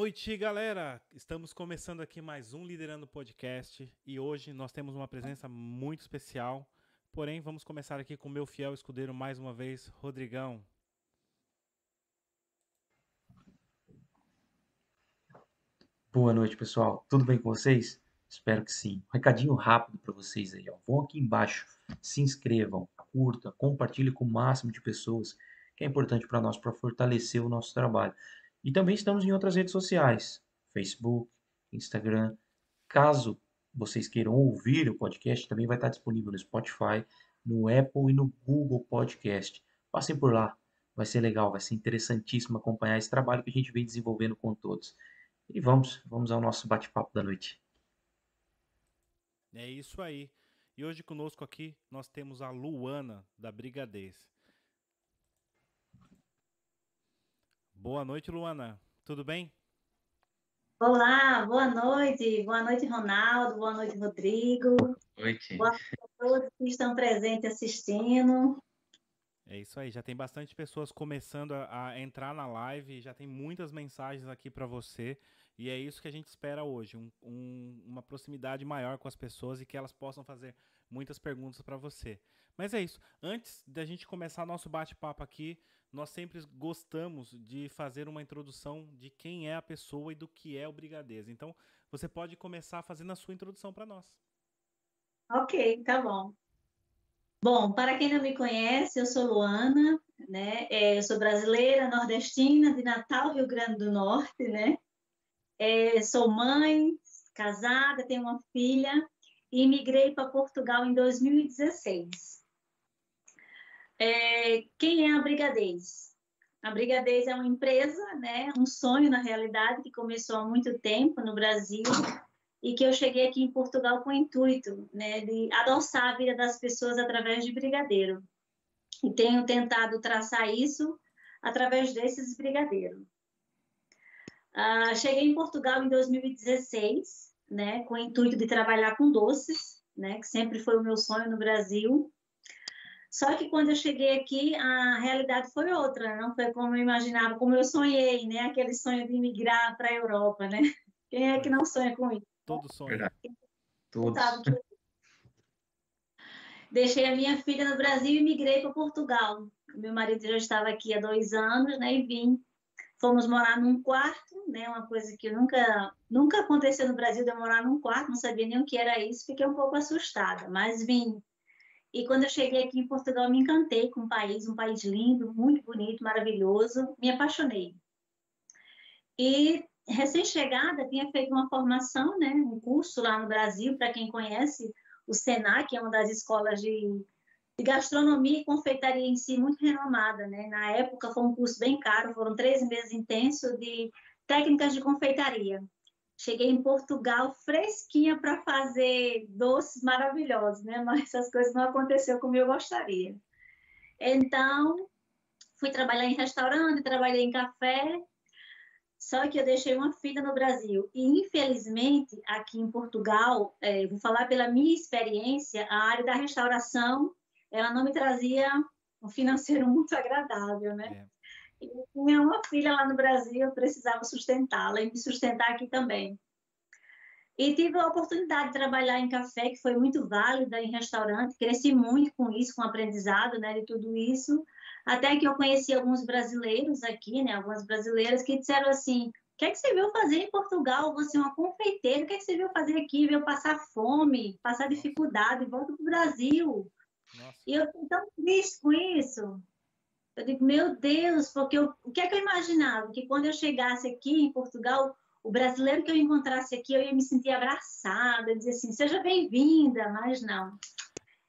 Noite, galera! Estamos começando aqui mais um Liderando Podcast e hoje nós temos uma presença muito especial. Porém, vamos começar aqui com o meu fiel escudeiro mais uma vez, Rodrigão. Boa noite, pessoal. Tudo bem com vocês? Espero que sim. Um recadinho rápido para vocês aí. Ó. Vão aqui embaixo, se inscrevam, curta, compartilhe com o máximo de pessoas, que é importante para nós para fortalecer o nosso trabalho. E também estamos em outras redes sociais, Facebook, Instagram. Caso vocês queiram ouvir o podcast, também vai estar disponível no Spotify, no Apple e no Google Podcast. Passem por lá, vai ser legal, vai ser interessantíssimo acompanhar esse trabalho que a gente vem desenvolvendo com todos. E vamos, vamos ao nosso bate-papo da noite. É isso aí. E hoje conosco aqui nós temos a Luana da Brigadez. Boa noite, Luana. Tudo bem? Olá, boa noite. Boa noite, Ronaldo. Boa noite, Rodrigo. Boa noite. Boa noite a todos que estão presentes assistindo. É isso aí, já tem bastante pessoas começando a, a entrar na live, já tem muitas mensagens aqui para você. E é isso que a gente espera hoje, um, um, uma proximidade maior com as pessoas e que elas possam fazer muitas perguntas para você. Mas é isso. Antes da gente começar nosso bate-papo aqui, nós sempre gostamos de fazer uma introdução de quem é a pessoa e do que é o Brigadez. Então, você pode começar fazendo a sua introdução para nós. Ok, tá bom. Bom, para quem não me conhece, eu sou Luana, né? É, eu sou brasileira, nordestina, de Natal, Rio Grande do Norte, né? É, sou mãe, casada, tenho uma filha e migrei para Portugal em 2016. É, quem é a Brigadez? A Brigadez é uma empresa, né, um sonho na realidade que começou há muito tempo no Brasil e que eu cheguei aqui em Portugal com o intuito né, de adoçar a vida das pessoas através de brigadeiro. E tenho tentado traçar isso através desses brigadeiros. Uh, cheguei em Portugal em 2016, né, com o intuito de trabalhar com doces, né, que sempre foi o meu sonho no Brasil. Só que quando eu cheguei aqui, a realidade foi outra, não foi como eu imaginava, como eu sonhei, né, aquele sonho de migrar para a Europa, né? Quem é que não sonha com isso? Todo sonho. Todos. Deixei a minha filha no Brasil e migrei para Portugal. Meu marido já estava aqui há dois anos, né, e vim Fomos morar num quarto, né? Uma coisa que nunca, nunca aconteceu no Brasil, de morar num quarto, não sabia nem o que era isso, fiquei um pouco assustada, mas vim. E quando eu cheguei aqui em Portugal, me encantei com o país, um país lindo, muito bonito, maravilhoso, me apaixonei. E recém-chegada, tinha feito uma formação, né, um curso lá no Brasil, para quem conhece, o SENAC, que é uma das escolas de de gastronomia e confeitaria em si muito renomada, né? Na época foi um curso bem caro, foram três meses intensos de técnicas de confeitaria. Cheguei em Portugal fresquinha para fazer doces maravilhosos, né? Mas essas coisas não aconteceram como eu gostaria. Então, fui trabalhar em restaurante, trabalhei em café, só que eu deixei uma filha no Brasil. E, infelizmente, aqui em Portugal, é, vou falar pela minha experiência, a área da restauração ela não me trazia um financeiro muito agradável, né? É. Eu tinha uma filha lá no Brasil, eu precisava sustentá-la e me sustentar aqui também. E tive a oportunidade de trabalhar em café, que foi muito válida, em restaurante, cresci muito com isso, com o aprendizado, né, de tudo isso, até que eu conheci alguns brasileiros aqui, né, algumas brasileiras que disseram assim, o que é que você veio fazer em Portugal? Você é uma confeiteira, o que é que você veio fazer aqui? Veio passar fome, passar dificuldade, volta para o Brasil. Nossa. E eu fico tão triste com isso. Eu digo, meu Deus, porque eu, o que é que eu imaginava? Que quando eu chegasse aqui em Portugal, o brasileiro que eu encontrasse aqui, eu ia me sentir abraçada, dizer assim, seja bem-vinda, mas não.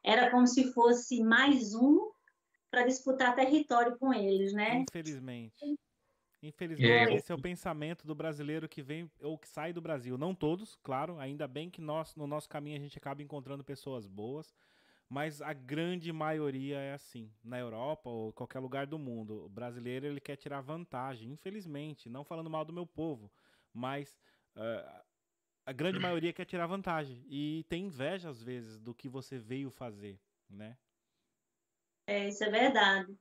Era como se fosse mais um para disputar território com eles, né? Infelizmente. Infelizmente, esse é o pensamento do brasileiro que vem ou que sai do Brasil. Não todos, claro, ainda bem que nós, no nosso caminho a gente acaba encontrando pessoas boas, mas a grande maioria é assim. Na Europa ou qualquer lugar do mundo, o brasileiro ele quer tirar vantagem, infelizmente, não falando mal do meu povo, mas uh, a grande maioria quer tirar vantagem e tem inveja às vezes do que você veio fazer, né? É, isso é verdade.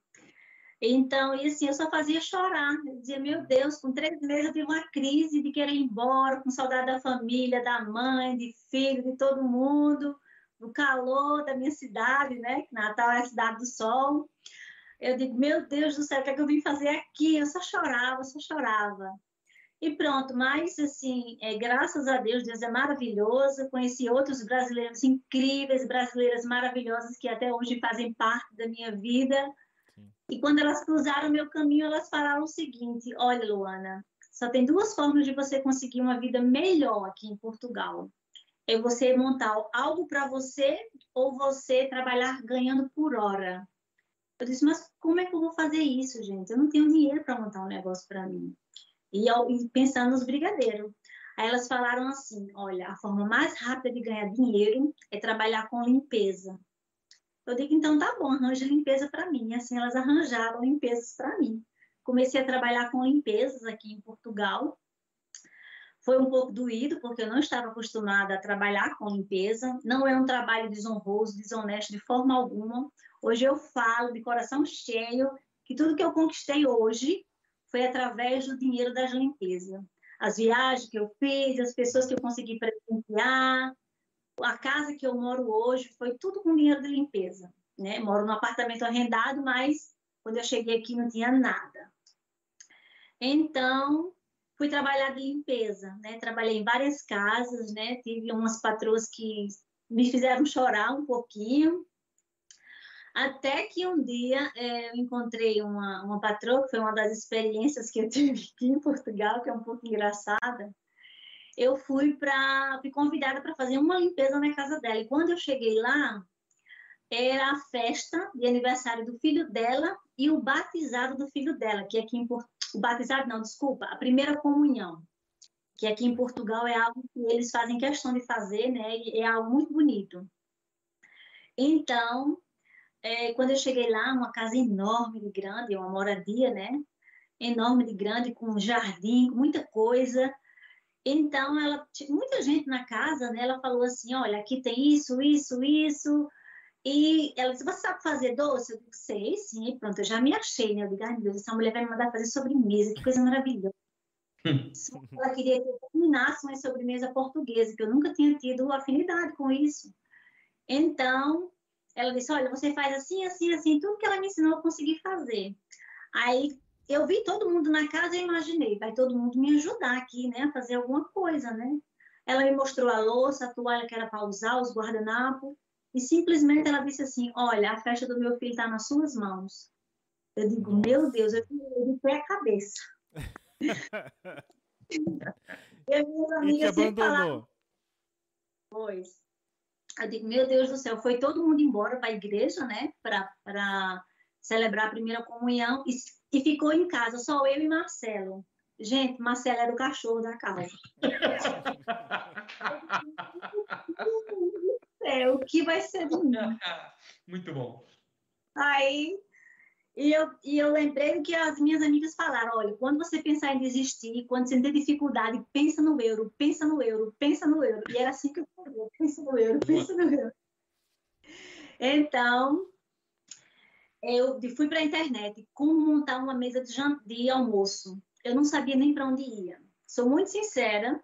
Então, e assim, eu só fazia chorar. Eu dizia, meu Deus, com três meses eu tive uma crise de querer ir embora, com saudade da família, da mãe, de filho, de todo mundo, do calor da minha cidade, né? Natal é a cidade do sol. Eu digo, meu Deus do céu, o que é que eu vim fazer aqui? Eu só chorava, só chorava. E pronto, mas assim, é, graças a Deus, Deus é maravilhoso. Conheci outros brasileiros incríveis, brasileiras maravilhosas que até hoje fazem parte da minha vida. Sim. E quando elas cruzaram meu caminho, elas falaram o seguinte: Olha, Luana, só tem duas formas de você conseguir uma vida melhor aqui em Portugal. É você montar algo para você ou você trabalhar ganhando por hora. Eu disse, mas como é que eu vou fazer isso, gente? Eu não tenho dinheiro para montar um negócio para mim. E, e pensando nos brigadeiros. Aí elas falaram assim: olha, a forma mais rápida de ganhar dinheiro é trabalhar com limpeza. Eu digo, então tá bom, arranja limpeza para mim. E assim elas arranjaram limpezas para mim. Comecei a trabalhar com limpezas aqui em Portugal. Foi um pouco doído, porque eu não estava acostumada a trabalhar com limpeza. Não é um trabalho desonroso, desonesto de forma alguma. Hoje eu falo de coração cheio que tudo que eu conquistei hoje foi através do dinheiro das limpezas. As viagens que eu fiz, as pessoas que eu consegui presentear, a casa que eu moro hoje, foi tudo com dinheiro de limpeza. Né? Moro num apartamento arrendado, mas quando eu cheguei aqui não tinha nada. Então, fui trabalhar de limpeza, né? Trabalhei em várias casas, né? Tive umas patroas que me fizeram chorar um pouquinho, até que um dia é, eu encontrei uma, uma patroa, que foi uma das experiências que eu tive aqui em Portugal, que é um pouco engraçada. Eu fui para fui convidada para fazer uma limpeza na casa dela. E quando eu cheguei lá, era a festa de aniversário do filho dela e o batizado do filho dela, que aqui em Portugal, o batizado não, desculpa, a primeira comunhão, que aqui em Portugal é algo que eles fazem questão de fazer, né? E é algo muito bonito. Então, é, quando eu cheguei lá, uma casa enorme de grande, uma moradia, né? Enorme de grande, com jardim, com muita coisa. Então, ela, muita gente na casa, né? Ela falou assim, olha, aqui tem isso, isso, isso. E ela disse, você sabe fazer doce? Eu disse, sei, sim. Pronto, eu já me achei, né? Eu digo, ai, meu Deus, essa mulher vai me mandar fazer sobremesa, que coisa maravilhosa. ela queria que eu terminasse uma sobremesa portuguesa, que eu nunca tinha tido afinidade com isso. Então, ela disse: Olha, você faz assim, assim, assim, tudo que ela me ensinou eu consegui fazer. Aí eu vi todo mundo na casa e imaginei: vai todo mundo me ajudar aqui, né, a fazer alguma coisa, né? Ela me mostrou a louça, a toalha que era para usar, os guardanapos, e simplesmente ela disse assim: Olha, a festa do meu filho está nas suas mãos. Eu digo: Nossa. Meu Deus, eu de pé a cabeça. e as minhas amigas e abandonou. Falaram, pois. Eu digo, meu Deus do céu, foi todo mundo embora para a igreja, né, para celebrar a primeira comunhão e, e ficou em casa, só eu e Marcelo. Gente, Marcelo era o cachorro da casa. é, o que vai ser de mim? Muito bom. Aí e eu, e eu lembrei que as minhas amigas falaram: olha, quando você pensar em desistir, quando você ter dificuldade, pensa no euro, pensa no euro, pensa no euro. E era assim que eu falei: pensa no euro, pensa no euro. Então, eu fui para a internet como montar uma mesa de, de almoço. Eu não sabia nem para onde ia. Sou muito sincera.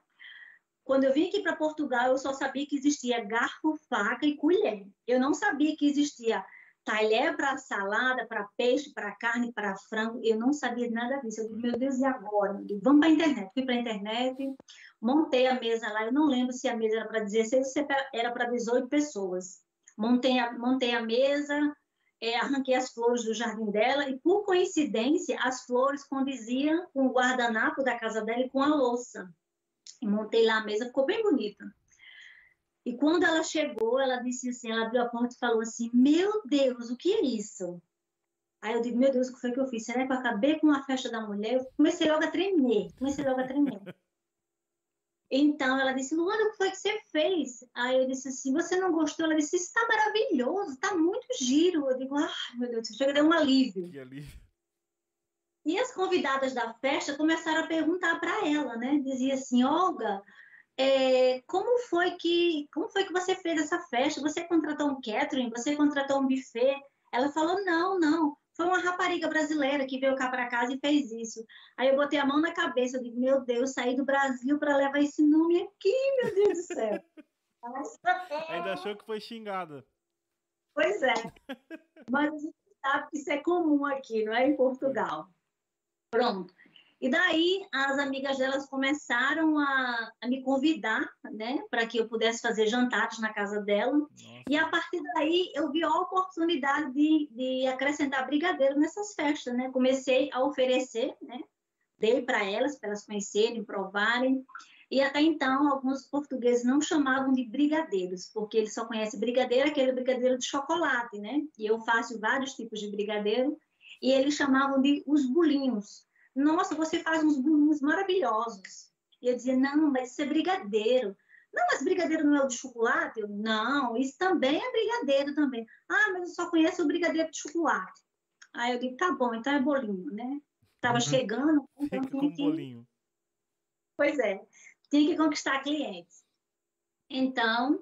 Quando eu vim aqui para Portugal, eu só sabia que existia garfo, faca e colher. Eu não sabia que existia talher para salada, para peixe, para carne, para frango. Eu não sabia nada disso. Eu disse, meu Deus, e agora? Digo, Vamos para a internet. Fui para a internet, montei a mesa lá. Eu não lembro se a mesa era para 16 ou se era para 18 pessoas. Montei a, montei a mesa, é, arranquei as flores do jardim dela e, por coincidência, as flores condiziam com o guardanapo da casa dela e com a louça. Montei lá a mesa, ficou bem bonita. E quando ela chegou, ela disse assim, ela abriu a porta e falou assim, meu Deus, o que é isso? Aí eu digo, meu Deus, o que foi que eu fiz? Será que eu acabei com a festa da mulher? Eu comecei logo a tremer, comecei logo a tremer. Então ela disse, Luana, o que foi que você fez? Aí eu disse assim, você não gostou? Ela disse, está maravilhoso, está muito giro. Eu digo, ah, meu Deus, chega a dar um alívio. Que alívio. E as convidadas da festa começaram a perguntar para ela, né? Dizia assim, Olga, é, como foi que como foi que você fez essa festa? Você contratou um catering? Você contratou um buffet? Ela falou não, não. foi uma rapariga brasileira que veio cá para casa e fez isso. Aí eu botei a mão na cabeça, eu digo, meu Deus, saí do Brasil para levar esse nome aqui, meu Deus do céu. Ainda achou que foi xingada. Pois é. Mas a gente sabe que isso é comum aqui, não é? Em Portugal. Pronto. E daí as amigas delas começaram a, a me convidar, né, para que eu pudesse fazer jantares na casa dela. Nossa. E a partir daí eu vi a oportunidade de, de acrescentar brigadeiro nessas festas, né? Comecei a oferecer, né? Dei para elas, para elas conhecerem, provarem. E até então, alguns portugueses não chamavam de brigadeiros, porque eles só conhecem brigadeiro, aquele brigadeiro de chocolate, né? E eu faço vários tipos de brigadeiro, e eles chamavam de os bolinhos nossa, você faz uns bolinhos maravilhosos. E eu dizia, não, mas isso é brigadeiro. Não, mas brigadeiro não é o de chocolate? Eu, não, isso também é brigadeiro também. Ah, mas eu só conheço o brigadeiro de chocolate. Aí eu digo, tá bom, então é bolinho, né? Tava uhum. chegando. Então Com que... bolinho. Pois é, tinha que conquistar clientes. Então,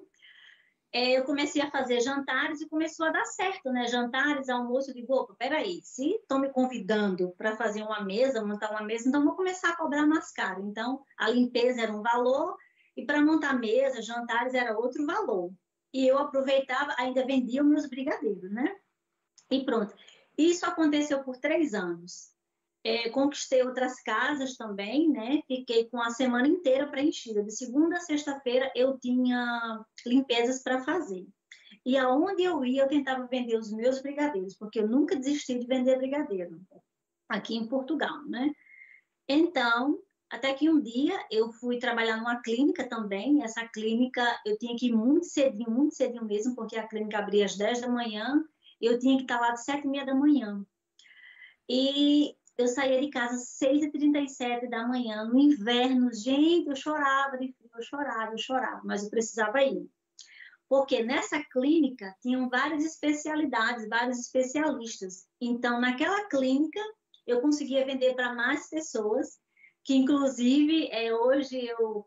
é, eu comecei a fazer jantares e começou a dar certo, né? Jantares, almoço, eu digo, opa, peraí, se estão me convidando para fazer uma mesa, montar uma mesa, então vou começar a cobrar mais caro. Então, a limpeza era um valor e para montar mesa, jantares era outro valor. E eu aproveitava, ainda vendia meus brigadeiros, né? E pronto. Isso aconteceu por três anos. É, conquistei outras casas também, né? Fiquei com a semana inteira preenchida. De segunda a sexta-feira eu tinha limpezas para fazer. E aonde eu ia, eu tentava vender os meus brigadeiros, porque eu nunca desisti de vender brigadeiro aqui em Portugal, né? Então, até que um dia eu fui trabalhar numa clínica também. Essa clínica eu tinha que ir muito cedinho, muito cedinho mesmo, porque a clínica abria às 10 da manhã, eu tinha que estar lá às 7 e meia da manhã. E eu saía de casa às 6h37 da manhã, no inverno. Gente, eu chorava de frio, eu chorava, eu chorava, mas eu precisava ir. Porque nessa clínica tinham várias especialidades, vários especialistas. Então, naquela clínica, eu conseguia vender para mais pessoas, que inclusive é, hoje eu,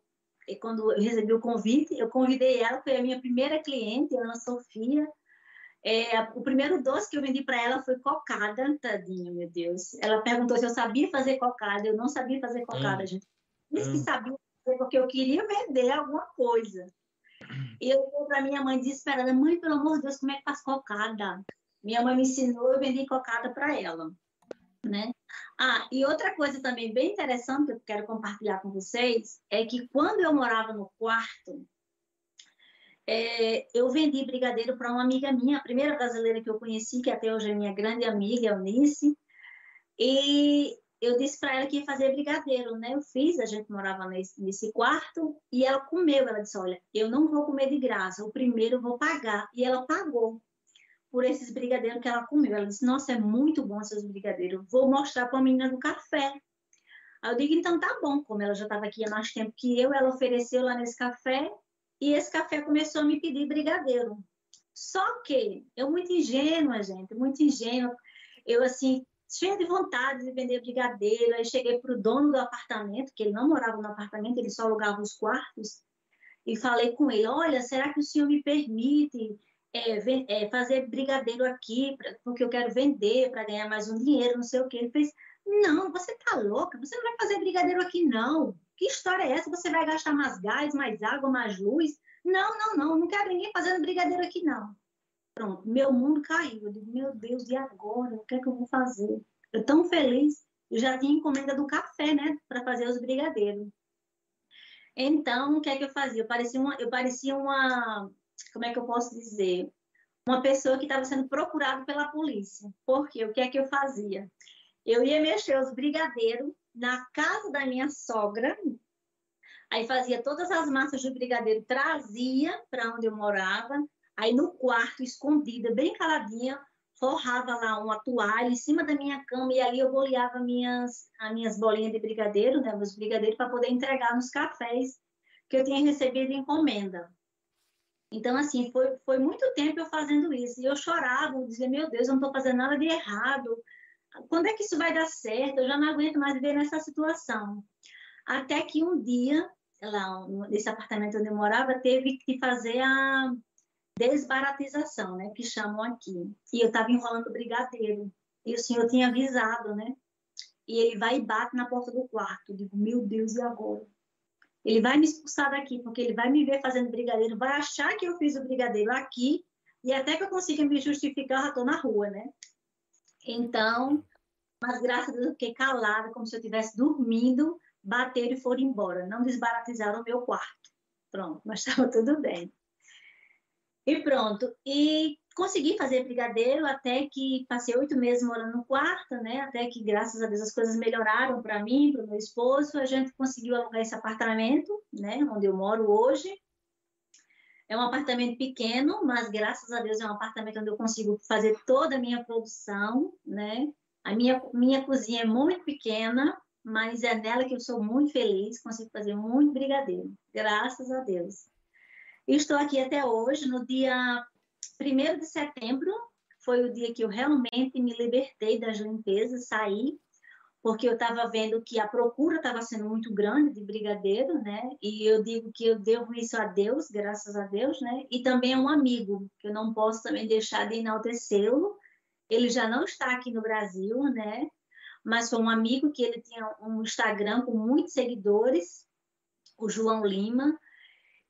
quando eu recebi o convite, eu convidei ela, foi a minha primeira cliente, Ana Sofia, é, o primeiro doce que eu vendi para ela foi cocada, tadinho, meu Deus. Ela perguntou se eu sabia fazer cocada. Eu não sabia fazer cocada, hum. gente. Disse hum. que sabia fazer porque eu queria vender alguma coisa. E eu fui para minha mãe desesperada: Mãe, pelo amor de Deus, como é que faz cocada? Minha mãe me ensinou, eu vendi cocada para ela. Né? Ah, e outra coisa também bem interessante que eu quero compartilhar com vocês é que quando eu morava no quarto, é, eu vendi brigadeiro para uma amiga minha, a primeira brasileira que eu conheci, que até hoje é minha grande amiga, Eunice, e eu disse para ela que ia fazer brigadeiro, né? Eu fiz, a gente morava nesse, nesse, quarto, e ela comeu. Ela disse: Olha, eu não vou comer de graça, o primeiro eu vou pagar. E ela pagou por esses brigadeiros que ela comeu. Ela disse: Nossa, é muito bom esses brigadeiros, vou mostrar para a menina do café. Aí eu digo: Então tá bom, como ela já estava aqui há mais tempo que eu, ela ofereceu lá nesse café, e esse café começou a me pedir brigadeiro. Só que eu muito ingênua, gente, muito ingênua. Eu assim, cheia de vontade de vender brigadeiro. Aí cheguei para o dono do apartamento, que ele não morava no apartamento, ele só alugava os quartos, e falei com ele: Olha, será que o senhor me permite é, é, fazer brigadeiro aqui, pra, porque eu quero vender para ganhar mais um dinheiro, não sei o que. Ele fez: Não, você tá louca, você não vai fazer brigadeiro aqui, não. Que história é essa? Você vai gastar mais gás, mais água, mais luz? Não, não, não, não quero ninguém fazendo brigadeiro aqui, não. Pronto, meu mundo caiu. Eu digo, meu Deus, e agora? O que é que eu vou fazer? Eu tão feliz, eu já tinha encomenda do café, né, para fazer os brigadeiros. Então, o que é que eu fazia? Eu parecia uma, eu parecia uma, como é que eu posso dizer? Uma pessoa que estava sendo procurada pela polícia. Porque o que é que eu fazia? Eu ia mexer os brigadeiros na casa da minha sogra, aí fazia todas as massas de brigadeiro, trazia para onde eu morava, aí no quarto, escondida, bem caladinha, forrava lá uma toalha em cima da minha cama e ali eu boleava minhas, as minhas bolinhas de brigadeiro, né, meus brigadeiros, para poder entregar nos cafés que eu tinha recebido encomenda. Então, assim, foi, foi muito tempo eu fazendo isso. E eu chorava, dizia, meu Deus, eu não estou fazendo nada de errado quando é que isso vai dar certo? Eu já não aguento mais viver nessa situação. Até que um dia, lá nesse apartamento onde eu morava, teve que fazer a desbaratização, né, que chamam aqui. E eu estava enrolando brigadeiro. e o senhor tinha avisado, né? E ele vai e bate na porta do quarto. Eu digo, meu Deus, e agora? Ele vai me expulsar daqui, porque ele vai me ver fazendo brigadeiro, vai achar que eu fiz o brigadeiro aqui, e até que eu consiga me justificar, eu já estou na rua, né? Então, mas graças a Deus eu fiquei calada, como se eu estivesse dormindo, bateram e foram embora. Não desbaratizaram o meu quarto. Pronto, mas estava tudo bem. E pronto. E consegui fazer brigadeiro até que passei oito meses morando no quarto, né? Até que, graças a Deus, as coisas melhoraram para mim, para o meu esposo. A gente conseguiu alugar esse apartamento, né? Onde eu moro hoje. É um apartamento pequeno, mas graças a Deus é um apartamento onde eu consigo fazer toda a minha produção, né? A minha, minha cozinha é muito pequena, mas é nela que eu sou muito feliz, consigo fazer muito brigadeiro, graças a Deus. Estou aqui até hoje, no dia 1 de setembro, foi o dia que eu realmente me libertei das limpezas, saí, porque eu estava vendo que a procura estava sendo muito grande de brigadeiro, né? E eu digo que eu devo isso a Deus, graças a Deus, né? E também a um amigo, que eu não posso também deixar de enaltecê-lo. Ele já não está aqui no Brasil, né? mas foi um amigo que ele tinha um Instagram com muitos seguidores, o João Lima,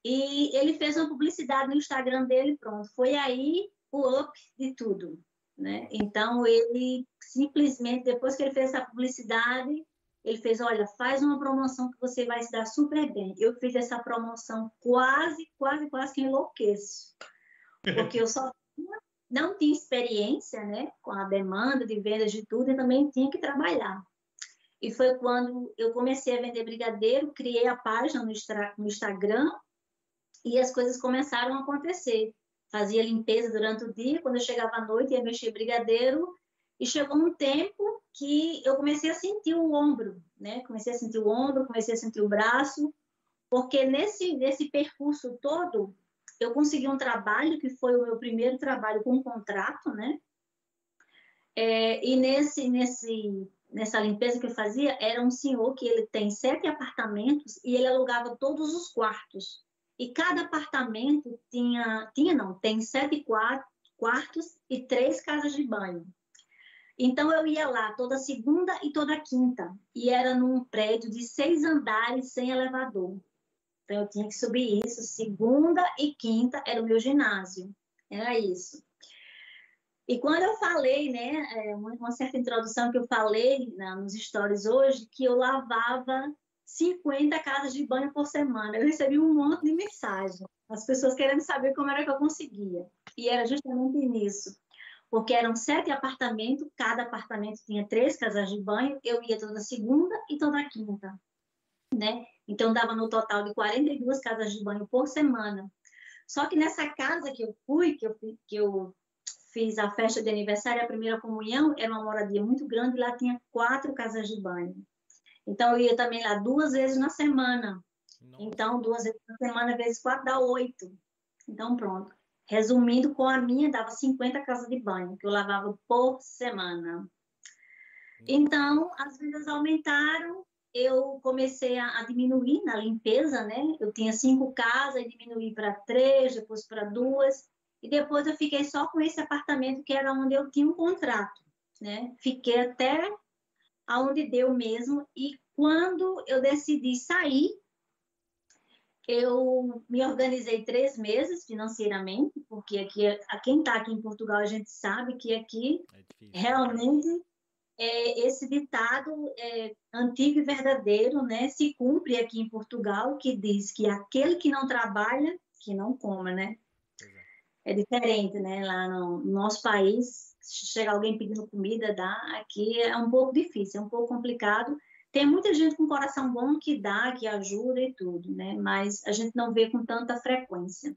e ele fez uma publicidade no Instagram dele, pronto. Foi aí o up de tudo, né? Então ele simplesmente depois que ele fez essa publicidade, ele fez, olha, faz uma promoção que você vai se dar super bem. Eu fiz essa promoção quase, quase, quase que enlouqueço, porque eu só não tinha experiência né, com a demanda de vendas de tudo e também tinha que trabalhar. E foi quando eu comecei a vender brigadeiro, criei a página no, no Instagram e as coisas começaram a acontecer. Fazia limpeza durante o dia, quando eu chegava à noite ia mexer brigadeiro e chegou um tempo que eu comecei a sentir o ombro, né? Comecei a sentir o ombro, comecei a sentir o braço, porque nesse nesse percurso todo eu consegui um trabalho que foi o meu primeiro trabalho com contrato, né? É, e nesse, nesse, nessa limpeza que eu fazia, era um senhor que ele tem sete apartamentos e ele alugava todos os quartos. E cada apartamento tinha, tinha não, tem sete quartos e três casas de banho. Então eu ia lá toda segunda e toda quinta e era num prédio de seis andares sem elevador. Então, eu tinha que subir isso. Segunda e quinta era o meu ginásio. Era isso. E quando eu falei, né, é, uma certa introdução que eu falei né, nos stories hoje, que eu lavava 50 casas de banho por semana. Eu recebi um monte de mensagem. As pessoas querendo saber como era que eu conseguia. E era justamente nisso. Porque eram sete apartamentos, cada apartamento tinha três casas de banho. Eu ia toda segunda e toda quinta. Né? Então, dava no total de 42 casas de banho por semana. Só que nessa casa que eu fui, que eu, que eu fiz a festa de aniversário, a primeira comunhão, era uma moradia muito grande, lá tinha quatro casas de banho. Então, eu ia também lá duas vezes na semana. Nossa. Então, duas vezes na semana, vezes quatro, dá oito. Então, pronto. Resumindo, com a minha, dava 50 casas de banho, que eu lavava por semana. Então, as vendas aumentaram, eu comecei a, a, diminuir na limpeza, né? Eu tinha cinco casas, e diminuí para três, depois para duas, e depois eu fiquei só com esse apartamento que era onde eu tinha um contrato, né? Fiquei até aonde deu mesmo, e quando eu decidi sair, eu me organizei três meses financeiramente, porque aqui, a quem está aqui em Portugal, a gente sabe que aqui é realmente é, esse ditado é, antigo e verdadeiro né, se cumpre aqui em Portugal, que diz que aquele que não trabalha, que não coma, né? É diferente, né? Lá no, no nosso país, chega alguém pedindo comida, dá. Aqui é um pouco difícil, é um pouco complicado. Tem muita gente com coração bom que dá, que ajuda e tudo, né? Mas a gente não vê com tanta frequência.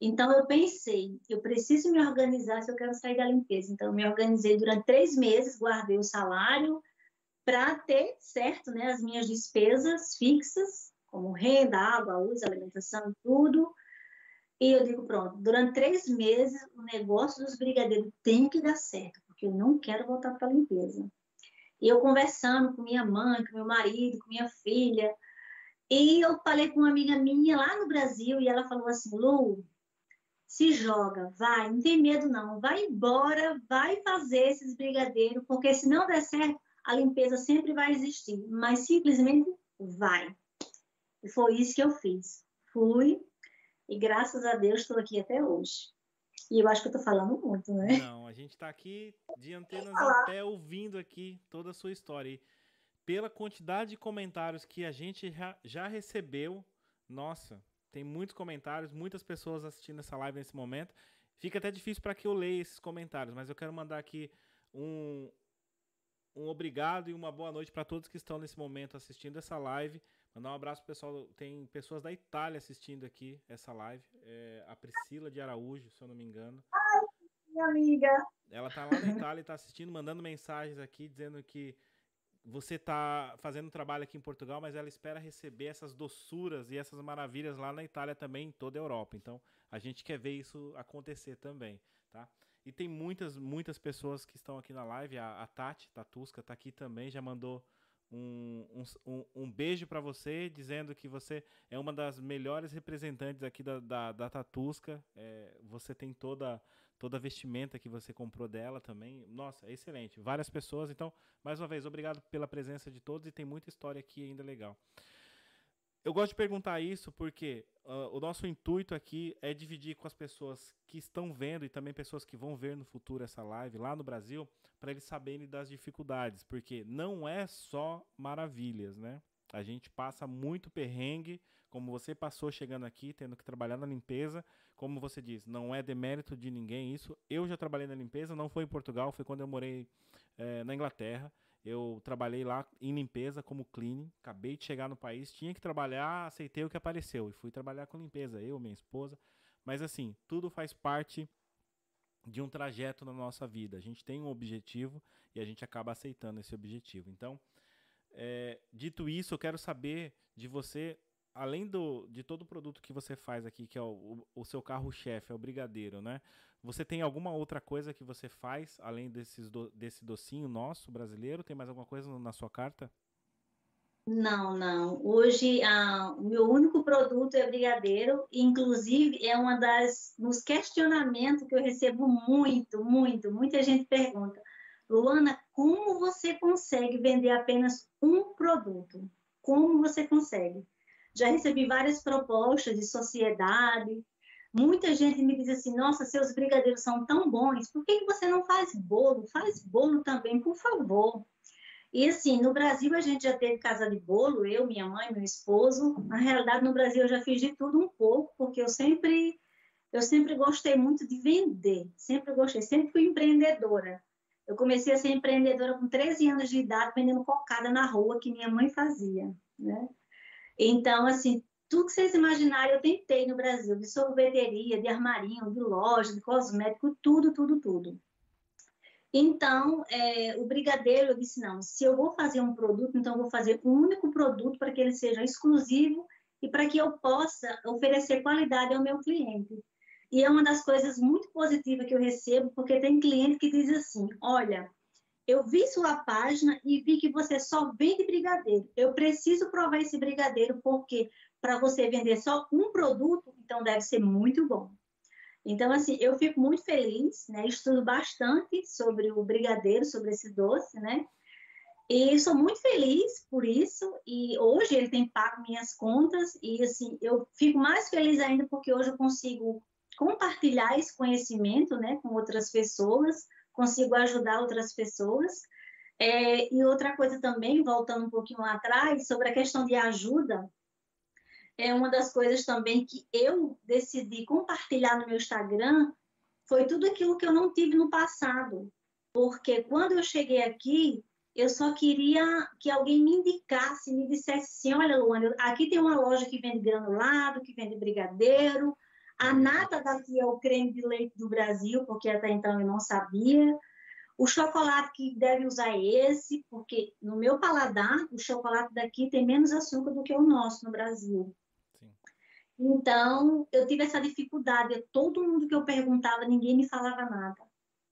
Então, eu pensei, eu preciso me organizar se eu quero sair da limpeza. Então, eu me organizei durante três meses, guardei o salário para ter certo né, as minhas despesas fixas, como renda, água, luz, alimentação, tudo. E eu digo, pronto, durante três meses o negócio dos brigadeiros tem que dar certo, porque eu não quero voltar para a limpeza. E eu conversando com minha mãe, com meu marido, com minha filha, e eu falei com uma amiga minha lá no Brasil, e ela falou assim, Lu, se joga, vai, não tem medo não, vai embora, vai fazer esses brigadeiros, porque se não der certo, a limpeza sempre vai existir, mas simplesmente vai. E foi isso que eu fiz. Fui, e graças a Deus estou aqui até hoje. E eu acho que eu estou falando muito, né? Não, a gente está aqui de antenas pé ouvindo aqui toda a sua história. E pela quantidade de comentários que a gente já recebeu, nossa, tem muitos comentários, muitas pessoas assistindo essa live nesse momento. Fica até difícil para que eu leia esses comentários, mas eu quero mandar aqui um, um obrigado e uma boa noite para todos que estão nesse momento assistindo essa live. Mandar um abraço pro pessoal. Tem pessoas da Itália assistindo aqui essa live. É a Priscila de Araújo, se eu não me engano. Ai, minha amiga. Ela tá lá na Itália e tá assistindo, mandando mensagens aqui, dizendo que você está fazendo trabalho aqui em Portugal, mas ela espera receber essas doçuras e essas maravilhas lá na Itália também, em toda a Europa. Então, a gente quer ver isso acontecer também, tá? E tem muitas, muitas pessoas que estão aqui na live. A, a Tati Tatusca está aqui também, já mandou um, um, um beijo para você, dizendo que você é uma das melhores representantes aqui da, da, da Tatusca. É, você tem toda toda a vestimenta que você comprou dela também. Nossa, é excelente. Várias pessoas. Então, mais uma vez, obrigado pela presença de todos e tem muita história aqui ainda legal. Eu gosto de perguntar isso porque uh, o nosso intuito aqui é dividir com as pessoas que estão vendo e também pessoas que vão ver no futuro essa live lá no Brasil, para eles saberem das dificuldades, porque não é só maravilhas, né? A gente passa muito perrengue, como você passou chegando aqui, tendo que trabalhar na limpeza. Como você diz, não é demérito de ninguém isso. Eu já trabalhei na limpeza, não foi em Portugal, foi quando eu morei é, na Inglaterra. Eu trabalhei lá em limpeza como cleaning. Acabei de chegar no país, tinha que trabalhar, aceitei o que apareceu e fui trabalhar com limpeza, eu, minha esposa. Mas assim, tudo faz parte de um trajeto na nossa vida. A gente tem um objetivo e a gente acaba aceitando esse objetivo. Então, é, dito isso, eu quero saber de você, além do, de todo o produto que você faz aqui, que é o, o, o seu carro-chefe, é o brigadeiro, né? Você tem alguma outra coisa que você faz, além desses do, desse docinho nosso brasileiro? Tem mais alguma coisa na sua carta? Não, não. Hoje ah, o meu único produto é brigadeiro, inclusive é uma das nos questionamentos que eu recebo muito, muito, muita gente pergunta, Luana, como você consegue vender apenas um produto? Como você consegue? Já recebi várias propostas de sociedade, Muita gente me diz assim: nossa, seus brigadeiros são tão bons, por que você não faz bolo? Faz bolo também, por favor. E assim, no Brasil a gente já teve casa de bolo, eu, minha mãe, meu esposo. Na realidade, no Brasil eu já fiz de tudo um pouco, porque eu sempre eu sempre gostei muito de vender, sempre gostei, sempre fui empreendedora. Eu comecei a ser empreendedora com 13 anos de idade, vendendo cocada na rua que minha mãe fazia, né? Então, assim, tudo que vocês imaginarem eu tentei no Brasil, de sorveteria, de armarinho, de loja, de cosmético, tudo, tudo, tudo. Então, é, o brigadeiro, eu disse, não, se eu vou fazer um produto, então eu vou fazer um único produto para que ele seja exclusivo e para que eu possa oferecer qualidade ao meu cliente. E é uma das coisas muito positivas que eu recebo, porque tem cliente que diz assim, olha, eu vi sua página e vi que você só vende brigadeiro. Eu preciso provar esse brigadeiro porque para você vender só um produto, então deve ser muito bom. Então, assim, eu fico muito feliz, né? Estudo bastante sobre o brigadeiro, sobre esse doce, né? E sou muito feliz por isso. E hoje ele tem pago minhas contas. E, assim, eu fico mais feliz ainda porque hoje eu consigo compartilhar esse conhecimento, né? Com outras pessoas, consigo ajudar outras pessoas. É, e outra coisa também, voltando um pouquinho atrás, sobre a questão de ajuda, é uma das coisas também que eu decidi compartilhar no meu Instagram foi tudo aquilo que eu não tive no passado. Porque quando eu cheguei aqui, eu só queria que alguém me indicasse, me dissesse assim: olha, Luana, aqui tem uma loja que vende granulado, que vende brigadeiro. A nata daqui é o creme de leite do Brasil, porque até então eu não sabia. O chocolate que deve usar é esse, porque no meu paladar, o chocolate daqui tem menos açúcar do que o nosso no Brasil. Então, eu tive essa dificuldade. Todo mundo que eu perguntava, ninguém me falava nada.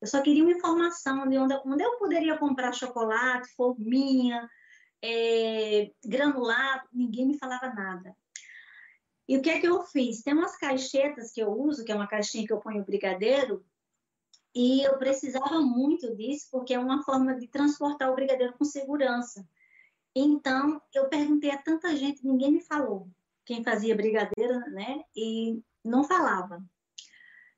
Eu só queria uma informação de onde, onde eu poderia comprar chocolate, forminha, é, granulado, ninguém me falava nada. E o que é que eu fiz? Tem umas caixetas que eu uso, que é uma caixinha que eu ponho o brigadeiro, e eu precisava muito disso, porque é uma forma de transportar o brigadeiro com segurança. Então, eu perguntei a tanta gente, ninguém me falou quem fazia brigadeiro, né? E não falava.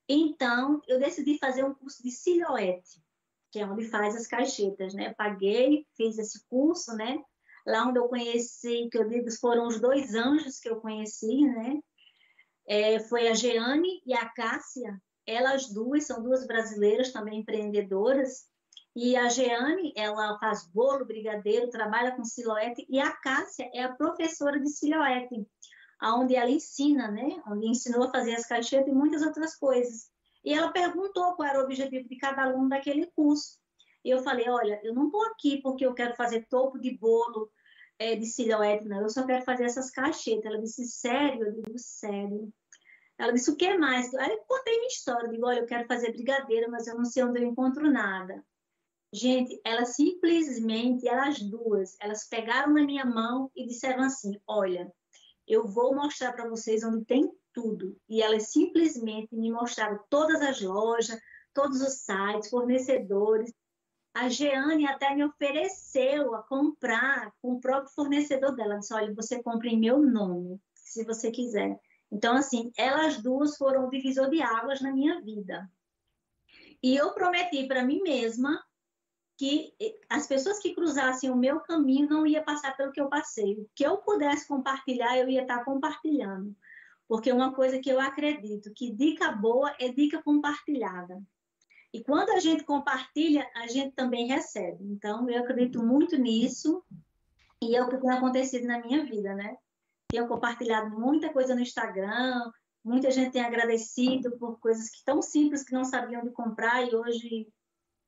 Então, eu decidi fazer um curso de silhoete, que é onde faz as caixetas, né? Paguei, fiz esse curso, né? Lá onde eu conheci, que eu digo, foram os dois anjos que eu conheci, né? É, foi a Jeane e a Cássia. Elas duas são duas brasileiras também empreendedoras. E a Jeane, ela faz bolo, brigadeiro, trabalha com silhoete. E a Cássia é a professora de silhoete, onde ela ensina, né? Onde ensinou a fazer as caixetas e muitas outras coisas. E ela perguntou qual era o objetivo de cada aluno daquele curso. E eu falei, olha, eu não estou aqui porque eu quero fazer topo de bolo é, silhuete, não. Eu só quero fazer essas caixetas. Ela disse, sério? Eu digo, sério. Ela disse, o que mais? Aí eu contei minha história. Eu digo, olha, eu quero fazer brigadeiro, mas eu não sei onde eu encontro nada. Gente, elas simplesmente, elas duas, elas pegaram na minha mão e disseram assim, olha, eu vou mostrar para vocês onde tem tudo. E elas simplesmente me mostraram todas as lojas, todos os sites, fornecedores. A Jeane até me ofereceu a comprar com o próprio fornecedor dela. Ela disse: olha, você compra em meu nome, se você quiser. Então, assim, elas duas foram o divisor de águas na minha vida. E eu prometi para mim mesma que as pessoas que cruzassem o meu caminho não ia passar pelo que eu passei. O que eu pudesse compartilhar, eu ia estar compartilhando. Porque uma coisa que eu acredito, que dica boa é dica compartilhada. E quando a gente compartilha, a gente também recebe. Então, eu acredito muito nisso. E é o que tem acontecido na minha vida, né? Tenho compartilhado muita coisa no Instagram, muita gente tem agradecido por coisas que tão simples que não sabiam de comprar e hoje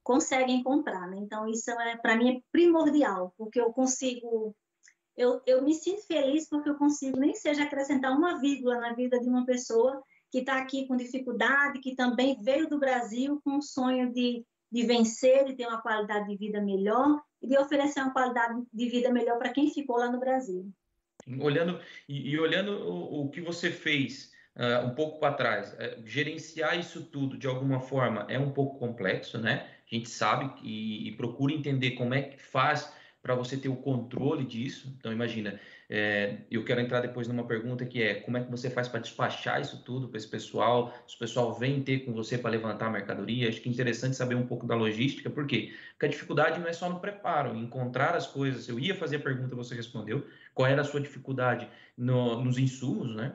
conseguem comprar, né? Então isso é para mim é primordial, porque eu consigo eu, eu me sinto feliz porque eu consigo nem seja acrescentar uma vírgula na vida de uma pessoa que está aqui com dificuldade, que também veio do Brasil com o sonho de, de vencer, de ter uma qualidade de vida melhor e de oferecer uma qualidade de vida melhor para quem ficou lá no Brasil. Olhando e, e olhando o, o, que você fez uh, um pouco para trás, uh, gerenciar isso tudo de alguma forma é um pouco complexo, né? a gente sabe e, e procura entender como é que faz para você ter o controle disso. Então, imagina, é, eu quero entrar depois numa pergunta que é como é que você faz para despachar isso tudo para esse pessoal? Se o pessoal vem ter com você para levantar a mercadoria, acho que é interessante saber um pouco da logística, por quê? Porque a dificuldade não é só no preparo, encontrar as coisas. Eu ia fazer a pergunta, você respondeu. Qual era a sua dificuldade no, nos insumos, né?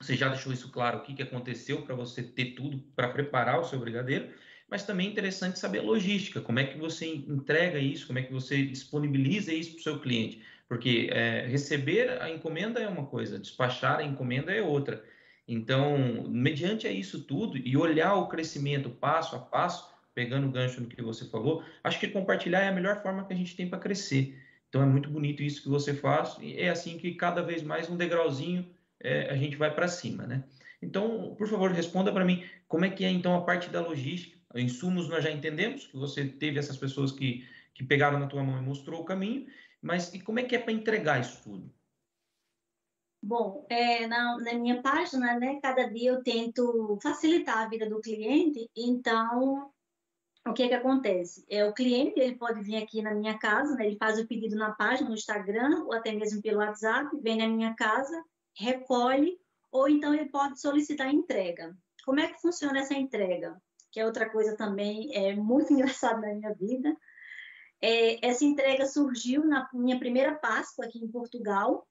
Você já deixou isso claro, o que, que aconteceu para você ter tudo para preparar o seu brigadeiro mas também é interessante saber a logística, como é que você entrega isso, como é que você disponibiliza isso para o seu cliente. Porque é, receber a encomenda é uma coisa, despachar a encomenda é outra. Então, mediante a isso tudo e olhar o crescimento passo a passo, pegando o gancho no que você falou, acho que compartilhar é a melhor forma que a gente tem para crescer. Então, é muito bonito isso que você faz e é assim que cada vez mais um degrauzinho é, a gente vai para cima, né? Então, por favor, responda para mim como é que é então a parte da logística Insumos nós já entendemos, que você teve essas pessoas que, que pegaram na tua mão e mostrou o caminho, mas e como é que é para entregar isso tudo? Bom, é, na, na, minha página, né, cada dia eu tento facilitar a vida do cliente, então o que que acontece? É, o cliente ele pode vir aqui na minha casa, né, ele faz o pedido na página, no Instagram, ou até mesmo pelo WhatsApp, vem na minha casa, recolhe, ou então ele pode solicitar entrega. Como é que funciona essa entrega? Que é outra coisa também é muito engraçada na minha vida. É, essa entrega surgiu na minha primeira Páscoa aqui em Portugal,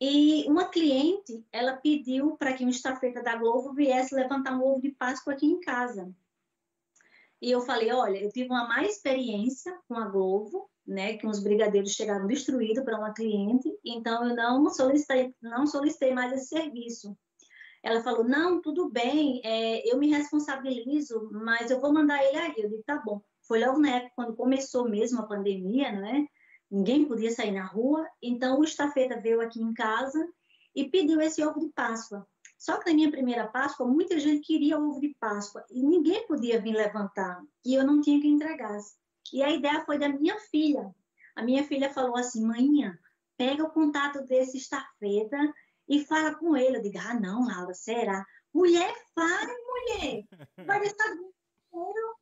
e uma cliente, ela pediu para que um estafeta da Globo viesse levantar um ovo de Páscoa aqui em casa. E eu falei, olha, eu tive uma má experiência com a Globo, né, que uns brigadeiros chegaram destruídos para uma cliente, então eu não solicitei, não solicitei mais esse serviço. Ela falou: Não, tudo bem, é, eu me responsabilizo, mas eu vou mandar ele aí. Eu disse: Tá bom. Foi logo na época quando começou mesmo a pandemia, né? Ninguém podia sair na rua, então o estafeta veio aqui em casa e pediu esse ovo de Páscoa. Só que na minha primeira Páscoa, muita gente queria ovo de Páscoa e ninguém podia vir levantar e eu não tinha que entregar. E a ideia foi da minha filha. A minha filha falou assim: Mãinha, pega o contato desse estafeta e fala com ele. Eu digo, ah, não, Laura, será? Mulher, fale, mulher. Vai deixar dinheiro.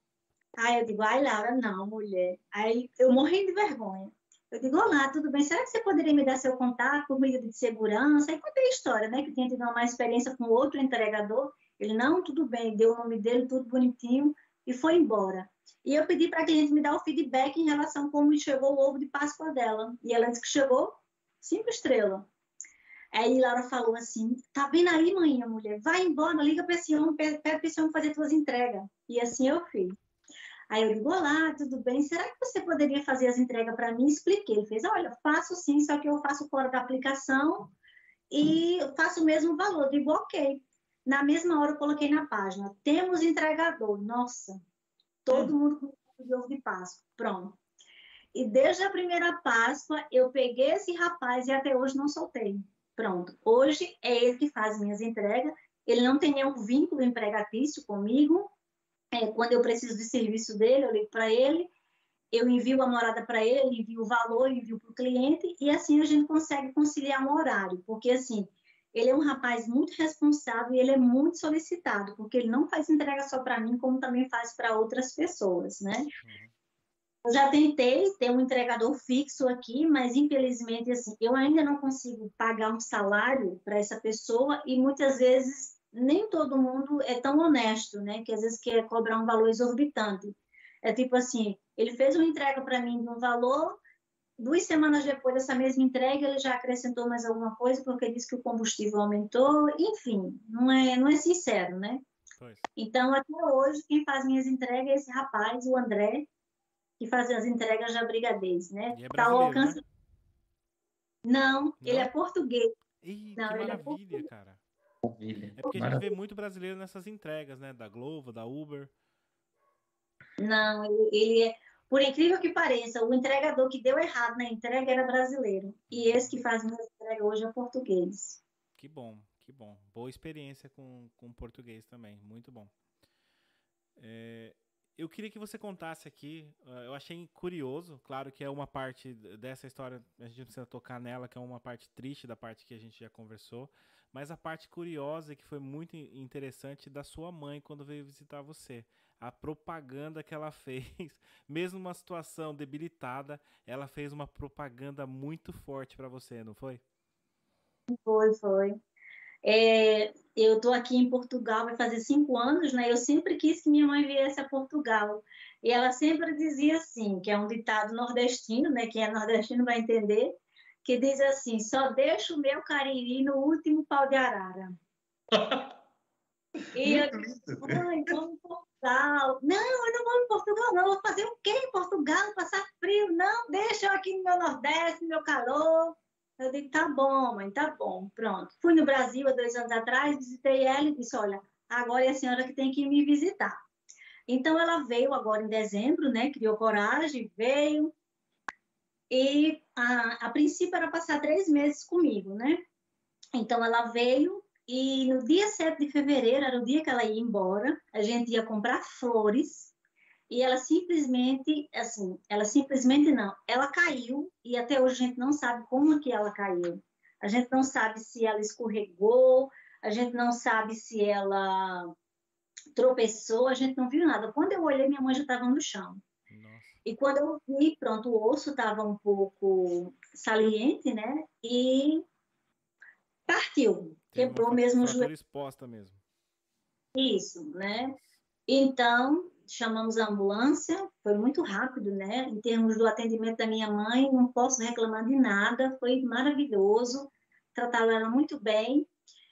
Aí eu digo, ai, Laura, não, mulher. Aí eu morri de vergonha. Eu digo, olá, tudo bem? Será que você poderia me dar seu contato meio de segurança? Aí contei a história, né? Que tinha tido uma experiência com outro entregador. Ele, não, tudo bem, deu o nome dele, tudo bonitinho, e foi embora. E eu pedi para que a gente me dá o feedback em relação a como chegou o ovo de Páscoa dela. E ela disse que chegou cinco estrelas. Aí Laura falou assim: tá vendo aí, mãe, mulher? Vai embora, liga para esse homem, pede para esse homem fazer tuas entregas. E assim eu fiz. Aí eu digo: Olá, tudo bem? Será que você poderia fazer as entregas para mim? Expliquei. Ele fez: Olha, faço sim, só que eu faço fora da aplicação e faço o mesmo valor. Eu digo: Ok. Na mesma hora eu coloquei na página: Temos entregador. Nossa, todo hum. mundo com de ovo de Páscoa. Pronto. E desde a primeira Páscoa eu peguei esse rapaz e até hoje não soltei. Pronto. Hoje é ele que faz minhas entregas. Ele não tem nenhum vínculo empregatício comigo. É, quando eu preciso de serviço dele, eu ligo para ele, eu envio a morada para ele, envio o valor, envio para o cliente, e assim a gente consegue conciliar um horário. Porque, assim, ele é um rapaz muito responsável e ele é muito solicitado, porque ele não faz entrega só para mim, como também faz para outras pessoas, né? Uhum. Eu já tentei ter um entregador fixo aqui, mas infelizmente assim, eu ainda não consigo pagar um salário para essa pessoa e muitas vezes nem todo mundo é tão honesto, né? Que às vezes quer cobrar um valor exorbitante. É tipo assim, ele fez uma entrega para mim de um valor, duas semanas depois dessa mesma entrega ele já acrescentou mais alguma coisa porque disse que o combustível aumentou, enfim, não é não é sincero, né? Pois. Então até hoje quem faz minhas entregas é esse rapaz, o André, que fazia as entregas da Brigadez, né? E é tá ao alcance. Né? Não, Não, ele é português. Ih, Não, que é maravilha, é cara. Maravilha. É porque maravilha. a gente vê muito brasileiro nessas entregas, né? Da Globo, da Uber. Não, ele, ele é. Por incrível que pareça, o entregador que deu errado na entrega era brasileiro. E esse que faz minha entrega hoje é português. Que bom, que bom. Boa experiência com, com português também. Muito bom. É, eu queria que você contasse aqui. Eh, eu achei curioso, claro que é uma parte dessa história, a gente precisa tocar nela, que é uma parte triste da parte que a gente já conversou, mas a parte curiosa que foi muito interessante da sua mãe quando veio visitar você. A propaganda que ela fez, mesmo numa situação debilitada, ela fez uma propaganda muito forte para você, não foi? Foi, foi. É, eu estou aqui em Portugal, vai fazer cinco anos, né? Eu sempre quis que minha mãe viesse a Portugal. E ela sempre dizia assim, que é um ditado nordestino, né? Quem é nordestino vai entender, que diz assim, só deixo o meu cariri no último pau de arara. e eu disse, mãe, vamos em Portugal. Não, eu não vou em Portugal, não. Vou fazer o quê em Portugal? Passar frio? Não, deixa eu aqui no meu Nordeste, no meu calor. Eu digo, tá bom, mãe, tá bom, pronto. Fui no Brasil há dois anos atrás, visitei ela e disse, olha, agora é a senhora que tem que me visitar. Então, ela veio agora em dezembro, né? Criou coragem, veio. E a, a princípio era passar três meses comigo, né? Então, ela veio e no dia 7 de fevereiro, era o dia que ela ia embora, a gente ia comprar flores e ela simplesmente, assim, ela simplesmente não, ela caiu e até hoje a gente não sabe como que ela caiu. A gente não sabe se ela escorregou, a gente não sabe se ela tropeçou, a gente não viu nada. Quando eu olhei, minha mãe já estava no chão. Nossa. E quando eu vi, pronto, o osso estava um pouco saliente, né? E partiu, Tem quebrou mesmo o joelho. exposta mesmo. Isso, né? Então, chamamos a ambulância, foi muito rápido, né? Em termos do atendimento da minha mãe, não posso reclamar de nada, foi maravilhoso, trataram ela muito bem.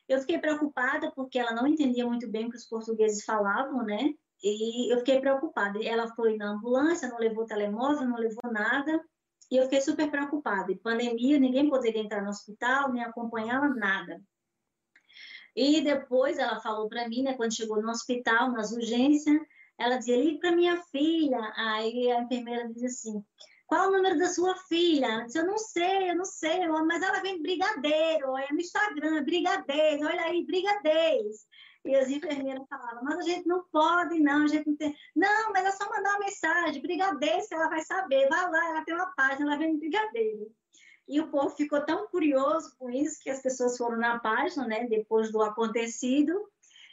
Eu fiquei preocupada porque ela não entendia muito bem o que os portugueses falavam, né? E eu fiquei preocupada. Ela foi na ambulância, não levou telemóvel, não levou nada, e eu fiquei super preocupada. Em pandemia, ninguém poderia entrar no hospital, nem acompanhá-la, nada. E depois ela falou para mim, né, quando chegou no hospital, nas urgências, ela dizia, ligue para minha filha. Aí a enfermeira dizia assim, qual o número da sua filha? Ela disse, eu não sei, eu não sei, mas ela vem brigadeiro, é no Instagram, brigadeiro, olha aí, brigadeiros. E as enfermeiras falavam, mas a gente não pode, não, a gente não tem. Não, mas é só mandar uma mensagem, brigadeiro, ela vai saber, vai lá, ela tem uma página, ela vem brigadeiro. E o povo ficou tão curioso com isso que as pessoas foram na página, né, depois do acontecido.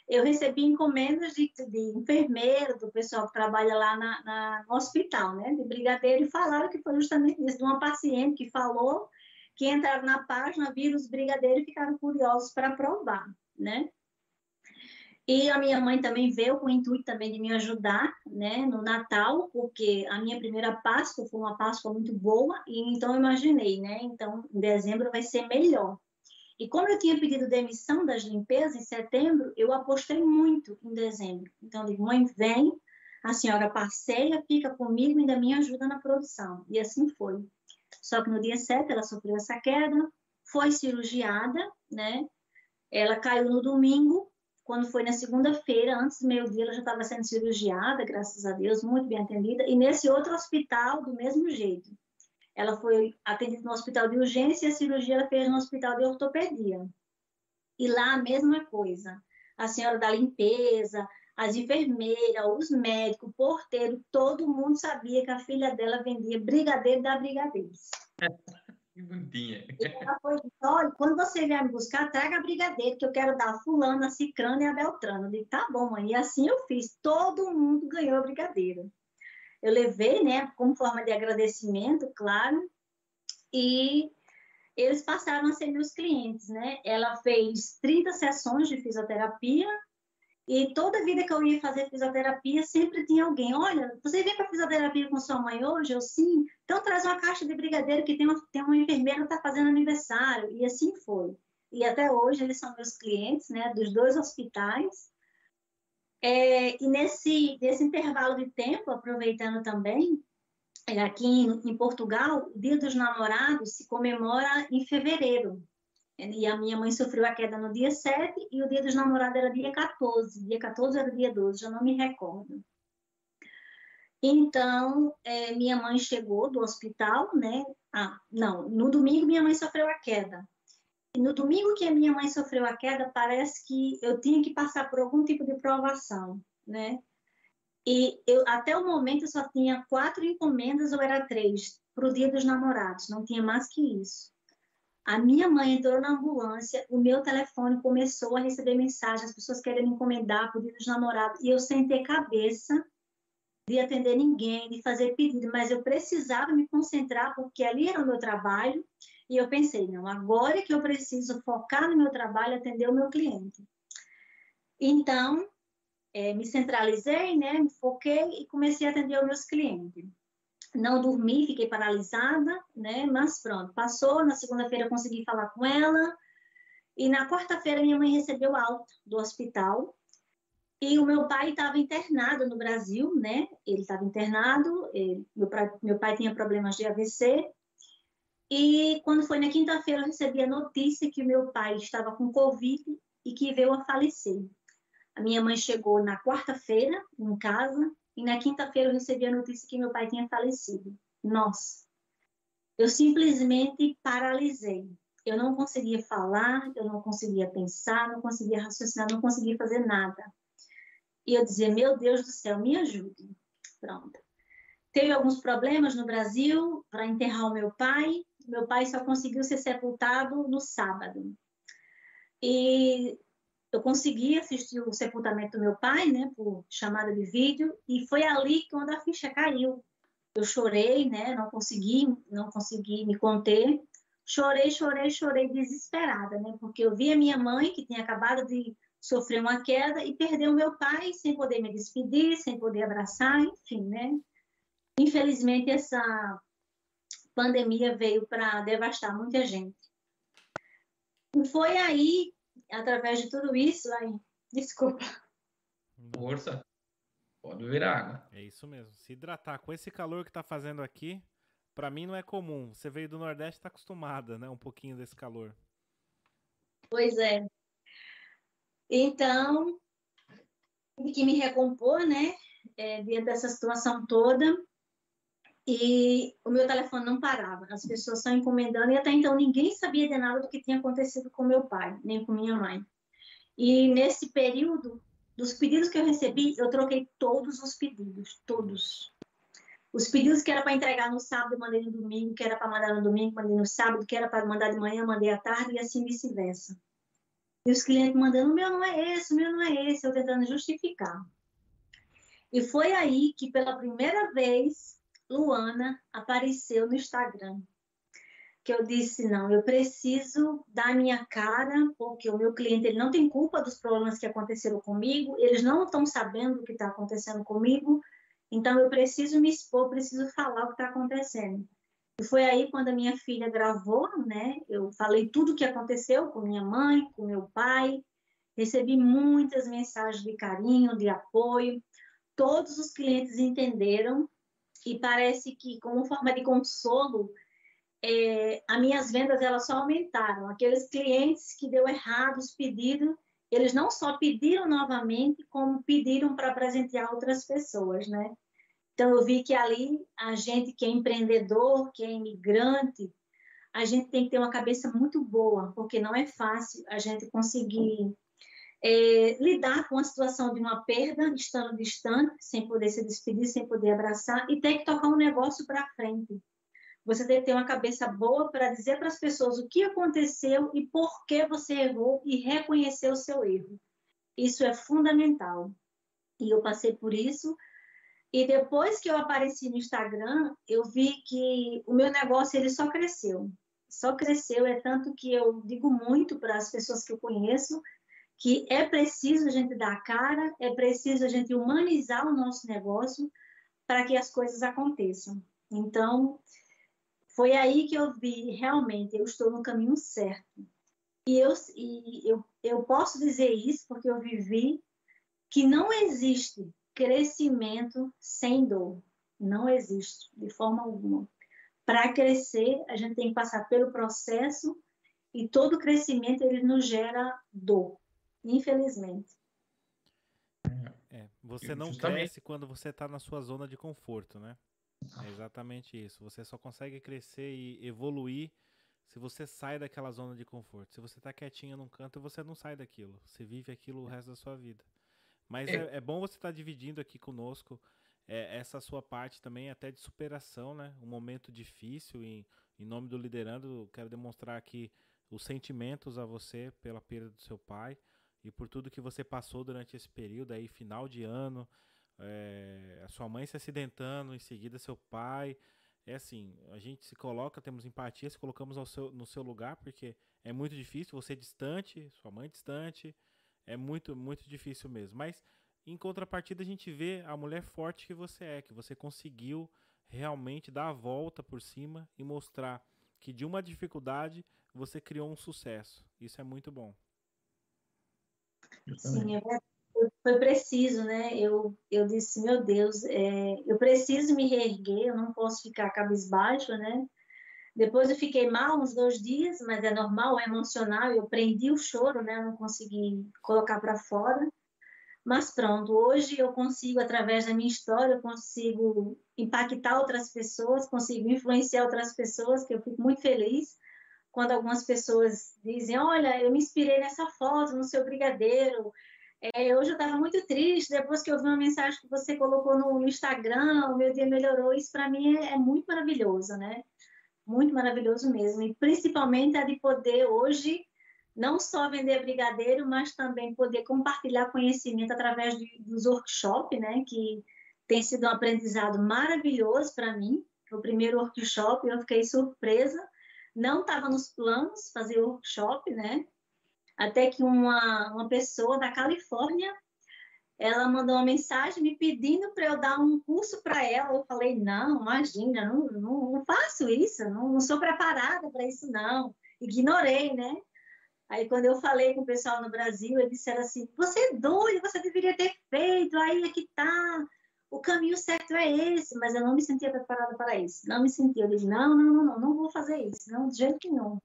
Eu recebi encomendas de, de enfermeiro, do pessoal que trabalha lá na, na, no hospital, né, de brigadeiro, e falaram que foi justamente isso, de uma paciente que falou que entraram na página, viram os brigadeiros e ficaram curiosos para provar, né? E a minha mãe também veio com o intuito também de me ajudar, né, no Natal, porque a minha primeira Páscoa foi uma Páscoa muito boa, e então imaginei, né, então em dezembro vai ser melhor. E como eu tinha pedido demissão das limpezas em setembro, eu apostei muito em dezembro. Então eu digo, mãe, vem, a senhora passeia, fica comigo e ainda me ajuda na produção. E assim foi. Só que no dia 7 ela sofreu essa queda, foi cirurgiada, né? Ela caiu no domingo, quando foi na segunda-feira, antes do meio-dia, ela já estava sendo cirurgiada, graças a Deus, muito bem atendida, e nesse outro hospital, do mesmo jeito. Ela foi atendida no hospital de urgência e a cirurgia ela fez no hospital de ortopedia. E lá a mesma coisa. A senhora da limpeza, as enfermeiras, os médicos, o porteiro, todo mundo sabia que a filha dela vendia brigadeiro da Brigadeiros. Que bonitinha. E ela foi olha, quando você vier me buscar, traga brigadeiro, que eu quero dar a fulana, a cicrana e a beltrana. Eu disse, tá bom, mãe. E assim eu fiz. Todo mundo ganhou brigadeiro. Eu levei, né, como forma de agradecimento, claro, e eles passaram a ser meus clientes, né? Ela fez 30 sessões de fisioterapia e toda vida que eu ia fazer fisioterapia, sempre tinha alguém. Olha, você vem para fisioterapia com sua mãe hoje? Eu sim. Então traz uma caixa de brigadeiro que tem uma, tem uma enfermeira que está fazendo aniversário. E assim foi. E até hoje eles são meus clientes, né? Dos dois hospitais. É, e nesse, nesse intervalo de tempo, aproveitando também, é, aqui em, em Portugal, o Dia dos Namorados se comemora em fevereiro. E a minha mãe sofreu a queda no dia 7 e o dia dos namorados era dia 14. Dia 14 era dia 12, já não me recordo. Então, é, minha mãe chegou do hospital, né? Ah, não, no domingo minha mãe sofreu a queda. No domingo que a minha mãe sofreu a queda, parece que eu tinha que passar por algum tipo de provação, né? E eu, até o momento eu só tinha quatro encomendas ou era três para o dia dos namorados, não tinha mais que isso. A minha mãe entrou na ambulância, o meu telefone começou a receber mensagens, as pessoas querendo encomendar pedido de namorado, e eu sem ter cabeça de atender ninguém, de fazer pedido, mas eu precisava me concentrar porque ali era o meu trabalho, e eu pensei, não, agora que eu preciso focar no meu trabalho, atender o meu cliente. Então, é, me centralizei, né, me foquei e comecei a atender os meus clientes não dormi, fiquei paralisada, né? Mas pronto, passou. Na segunda-feira consegui falar com ela. E na quarta-feira minha mãe recebeu alta do hospital. E o meu pai estava internado no Brasil, né? Ele estava internado, ele, meu, meu pai tinha problemas de AVC. E quando foi na quinta-feira eu recebi a notícia que o meu pai estava com Covid e que veio a falecer. A minha mãe chegou na quarta-feira em casa e na quinta-feira eu recebi a notícia que meu pai tinha falecido. Nossa, eu simplesmente paralisei. Eu não conseguia falar, eu não conseguia pensar, não conseguia raciocinar, não conseguia fazer nada. E eu dizia, meu Deus do céu, me ajude. Pronto. Teve alguns problemas no Brasil para enterrar o meu pai. Meu pai só conseguiu ser sepultado no sábado. E eu consegui assistir o sepultamento do meu pai, né, por chamada de vídeo, e foi ali que quando a ficha caiu. Eu chorei, né, não consegui, não consegui me conter. Chorei, chorei, chorei desesperada, né, porque eu vi a minha mãe que tinha acabado de sofrer uma queda e perdeu o meu pai sem poder me despedir, sem poder abraçar, enfim, né? Infelizmente essa pandemia veio para devastar muita gente. E foi aí através de tudo isso, aí, desculpa. Força. Pode beber água. É isso mesmo. Se hidratar com esse calor que tá fazendo aqui, para mim não é comum. Você veio do Nordeste, tá acostumada, né? Um pouquinho desse calor. Pois é. Então, que me recompor, né? É, diante dessa situação toda e o meu telefone não parava, as pessoas só encomendando, e até então ninguém sabia de nada do que tinha acontecido com meu pai, nem com minha mãe. E nesse período, dos pedidos que eu recebi, eu troquei todos os pedidos, todos. Os pedidos que era para entregar no sábado, eu mandei no domingo, que era para mandar no domingo, mandei no sábado, que era para mandar de manhã, mandei à tarde, e assim vice-versa. E os clientes mandando, o meu não é esse, o meu não é esse, eu tentando justificar. E foi aí que, pela primeira vez, Luana apareceu no Instagram. Que eu disse, não, eu preciso dar minha cara, porque o meu cliente ele não tem culpa dos problemas que aconteceram comigo, eles não estão sabendo o que está acontecendo comigo, então eu preciso me expor, preciso falar o que está acontecendo. E foi aí quando a minha filha gravou, né? Eu falei tudo o que aconteceu com minha mãe, com meu pai, recebi muitas mensagens de carinho, de apoio. Todos os clientes entenderam e parece que, como forma de consolo, é, as minhas vendas elas só aumentaram. Aqueles clientes que deu errado os pedidos, eles não só pediram novamente, como pediram para presentear outras pessoas, né? Então, eu vi que ali, a gente que é empreendedor, que é imigrante, a gente tem que ter uma cabeça muito boa, porque não é fácil a gente conseguir é, lidar com a situação de uma perda, estando distante, sem poder se despedir, sem poder abraçar, e ter que tocar um negócio para frente. Você tem que ter uma cabeça boa para dizer para as pessoas o que aconteceu e por que você errou e reconhecer o seu erro. Isso é fundamental. E eu passei por isso e depois que eu apareci no Instagram, eu vi que o meu negócio ele só cresceu. Só cresceu, é tanto que eu digo muito para as pessoas que eu conheço que é preciso a gente dar a cara, é preciso a gente humanizar o nosso negócio para que as coisas aconteçam. Então, foi aí que eu vi realmente eu estou no caminho certo. E eu, e eu, eu posso dizer isso porque eu vivi que não existe crescimento sem dor. Não existe, de forma alguma. Para crescer, a gente tem que passar pelo processo e todo crescimento ele nos gera dor, infelizmente. É, você não Justamente. cresce quando você está na sua zona de conforto, né? É exatamente isso. Você só consegue crescer e evoluir se você sai daquela zona de conforto. Se você está quietinho num canto, você não sai daquilo. Você vive aquilo o resto da sua vida. Mas é, é, é bom você estar tá dividindo aqui conosco é, essa sua parte também, até de superação, né? Um momento difícil. Em, em nome do Liderando, quero demonstrar aqui os sentimentos a você pela perda do seu pai e por tudo que você passou durante esse período aí, final de ano, é, a sua mãe se acidentando, em seguida seu pai. É assim, a gente se coloca, temos empatia, se colocamos seu, no seu lugar, porque é muito difícil, você distante, sua mãe distante, é muito, muito difícil mesmo. Mas em contrapartida a gente vê a mulher forte que você é, que você conseguiu realmente dar a volta por cima e mostrar que de uma dificuldade você criou um sucesso. Isso é muito bom. Sim, é foi preciso, né? Eu, eu disse, meu Deus, é, eu preciso me reerguer, eu não posso ficar cabisbaixo, né? Depois eu fiquei mal uns dois dias, mas é normal, é emocional. Eu prendi o choro, né? Não consegui colocar para fora. Mas pronto, hoje eu consigo, através da minha história, eu consigo impactar outras pessoas, consigo influenciar outras pessoas, que eu fico muito feliz quando algumas pessoas dizem, olha, eu me inspirei nessa foto, no seu brigadeiro. É, hoje eu estava muito triste, depois que eu vi uma mensagem que você colocou no Instagram, o meu dia melhorou. Isso para mim é, é muito maravilhoso, né? muito maravilhoso mesmo. E principalmente a de poder hoje não só vender brigadeiro, mas também poder compartilhar conhecimento através de, dos workshops, né? Que tem sido um aprendizado maravilhoso para mim. O primeiro workshop eu fiquei surpresa, não estava nos planos fazer workshop, né? Até que uma, uma pessoa da Califórnia ela mandou uma mensagem me pedindo para eu dar um curso para ela. Eu falei, não, imagina, não, não, não faço isso, não, não sou preparada para isso, não. Ignorei, né? Aí, quando eu falei com o pessoal no Brasil, eles disseram assim: você é doido, você deveria ter feito, aí é que tá, o caminho certo é esse, mas eu não me sentia preparada para isso. Não me sentia. Eu disse: não, não, não, não, não vou fazer isso, não, de jeito nenhum.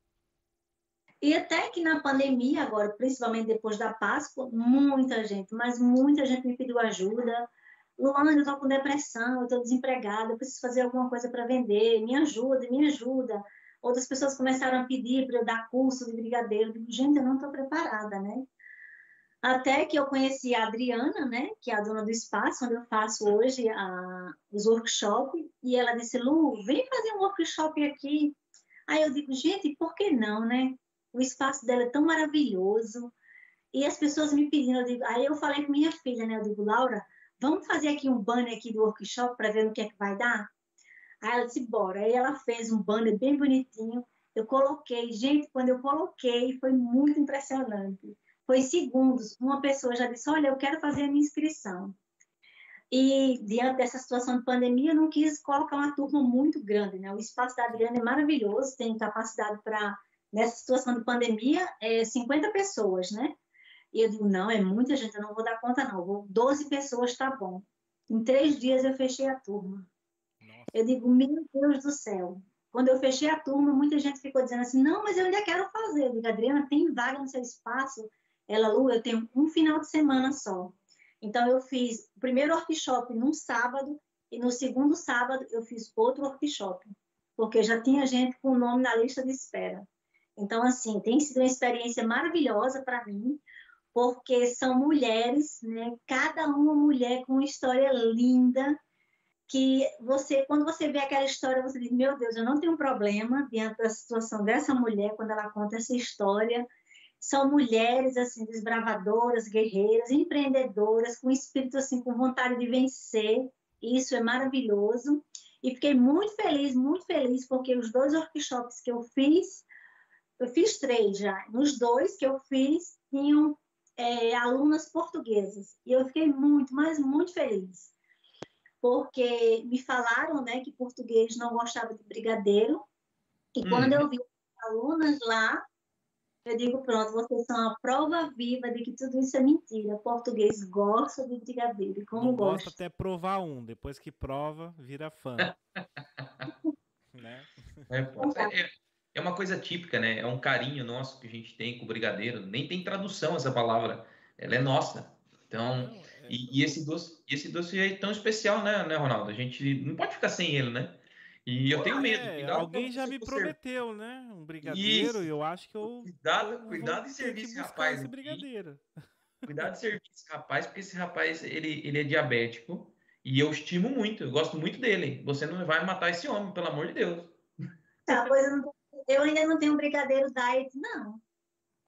E até que na pandemia, agora, principalmente depois da Páscoa, muita gente, mas muita gente me pediu ajuda. Luana, eu estou com depressão, eu estou desempregada, eu preciso fazer alguma coisa para vender, me ajuda, me ajuda. Outras pessoas começaram a pedir para eu dar curso de brigadeiro. Eu digo, gente, eu não estou preparada, né? Até que eu conheci a Adriana, né, que é a dona do espaço, onde eu faço hoje a, os workshops, e ela disse, Lu, vem fazer um workshop aqui. Aí eu digo, gente, por que não, né? O espaço dela é tão maravilhoso. E as pessoas me pedindo, eu digo, aí eu falei com minha filha, né, eu digo, Laura, vamos fazer aqui um banner aqui do workshop para ver no que é que vai dar? Aí ela disse, bora. Aí ela fez um banner bem bonitinho, eu coloquei, gente, quando eu coloquei, foi muito impressionante foi segundos. Uma pessoa já disse: Olha, eu quero fazer a minha inscrição. E diante dessa situação de pandemia, eu não quis colocar uma turma muito grande, né? O espaço da Adriana é maravilhoso, tem capacidade para, nessa situação de pandemia, é 50 pessoas, né? E eu digo: Não, é muita gente, eu não vou dar conta, não. Vou, 12 pessoas está bom. Em três dias eu fechei a turma. Nossa. Eu digo: Meu Deus do céu. Quando eu fechei a turma, muita gente ficou dizendo assim: Não, mas eu ainda quero fazer. Eu digo: Adriana, tem vaga no seu espaço? Ela, Lu, eu tenho um final de semana só. Então, eu fiz o primeiro workshop num sábado e no segundo sábado eu fiz outro workshop, porque já tinha gente com o nome na lista de espera. Então, assim, tem sido uma experiência maravilhosa para mim, porque são mulheres, né? Cada uma mulher com uma história linda, que você, quando você vê aquela história, você diz, meu Deus, eu não tenho problema diante da situação dessa mulher, quando ela conta essa história, são mulheres assim desbravadoras, guerreiras, empreendedoras, com espírito assim com vontade de vencer. Isso é maravilhoso. E fiquei muito feliz, muito feliz porque os dois workshops que eu fiz, eu fiz três já. Nos dois que eu fiz tinham é, alunas portuguesas e eu fiquei muito, mas muito feliz porque me falaram, né, que português não gostava de brigadeiro e quando uhum. eu vi alunas lá eu digo, pronto, vocês são a prova viva de que tudo isso é mentira. Português gosta de brigadeiro, e como Não gosta. até provar um, depois que prova, vira fã. né? É, é, é, uma coisa típica, né? É um carinho nosso que a gente tem com o brigadeiro. Nem tem tradução essa palavra, ela é nossa. Então, não, é... e, e, esse doce, esse doce é tão especial, né, né, Ronaldo? A gente não pode ficar sem ele, né? E eu tenho medo. É, alguém já me prometeu, né? Um brigadeiro, e eu acho que eu. Cuidado, cuidado em servir esse rapaz. Esse brigadeiro. Cuidado em servir esse rapaz, porque esse rapaz ele, ele é diabético e eu estimo muito, eu gosto muito dele. Você não vai matar esse homem, pelo amor de Deus. Tá, pois eu, não, eu ainda não tenho um brigadeiro diet, não.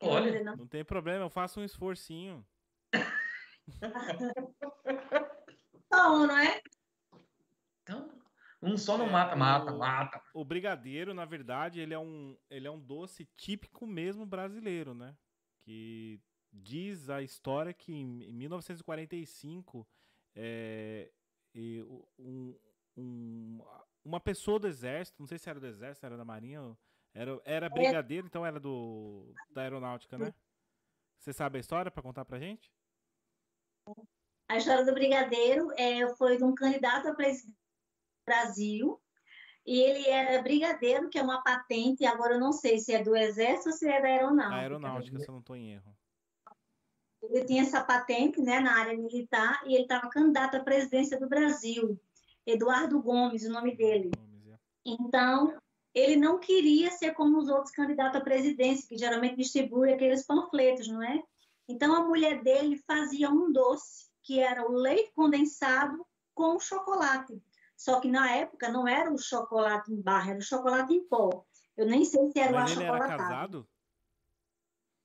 Olha, não. não tem problema, eu faço um esforcinho. Bom, não é? Um só não mata, mata, o, mata. O brigadeiro, na verdade, ele é um, ele é um doce típico mesmo brasileiro, né? Que diz a história que em 1945 é, um, um, uma pessoa do exército, não sei se era do exército, era da marinha, era, era brigadeiro, então era do da aeronáutica, né? Você sabe a história para contar pra gente? A história do brigadeiro é, foi de um candidato a presidente Brasil, e ele era brigadeiro, que é uma patente, agora eu não sei se é do Exército ou se é da Aeronáutica. Aeronáutica, se eu não estou em erro. Ele tinha essa patente né, na área militar e ele estava candidato à presidência do Brasil. Eduardo Gomes, o nome dele. Gomes, é. Então, ele não queria ser como os outros candidatos à presidência, que geralmente distribui aqueles panfletos, não é? Então, a mulher dele fazia um doce, que era o leite condensado com chocolate. Só que na época não era o chocolate em barra, era o chocolate em pó. Eu nem sei se era Mas o achocolatado. Ele era casado?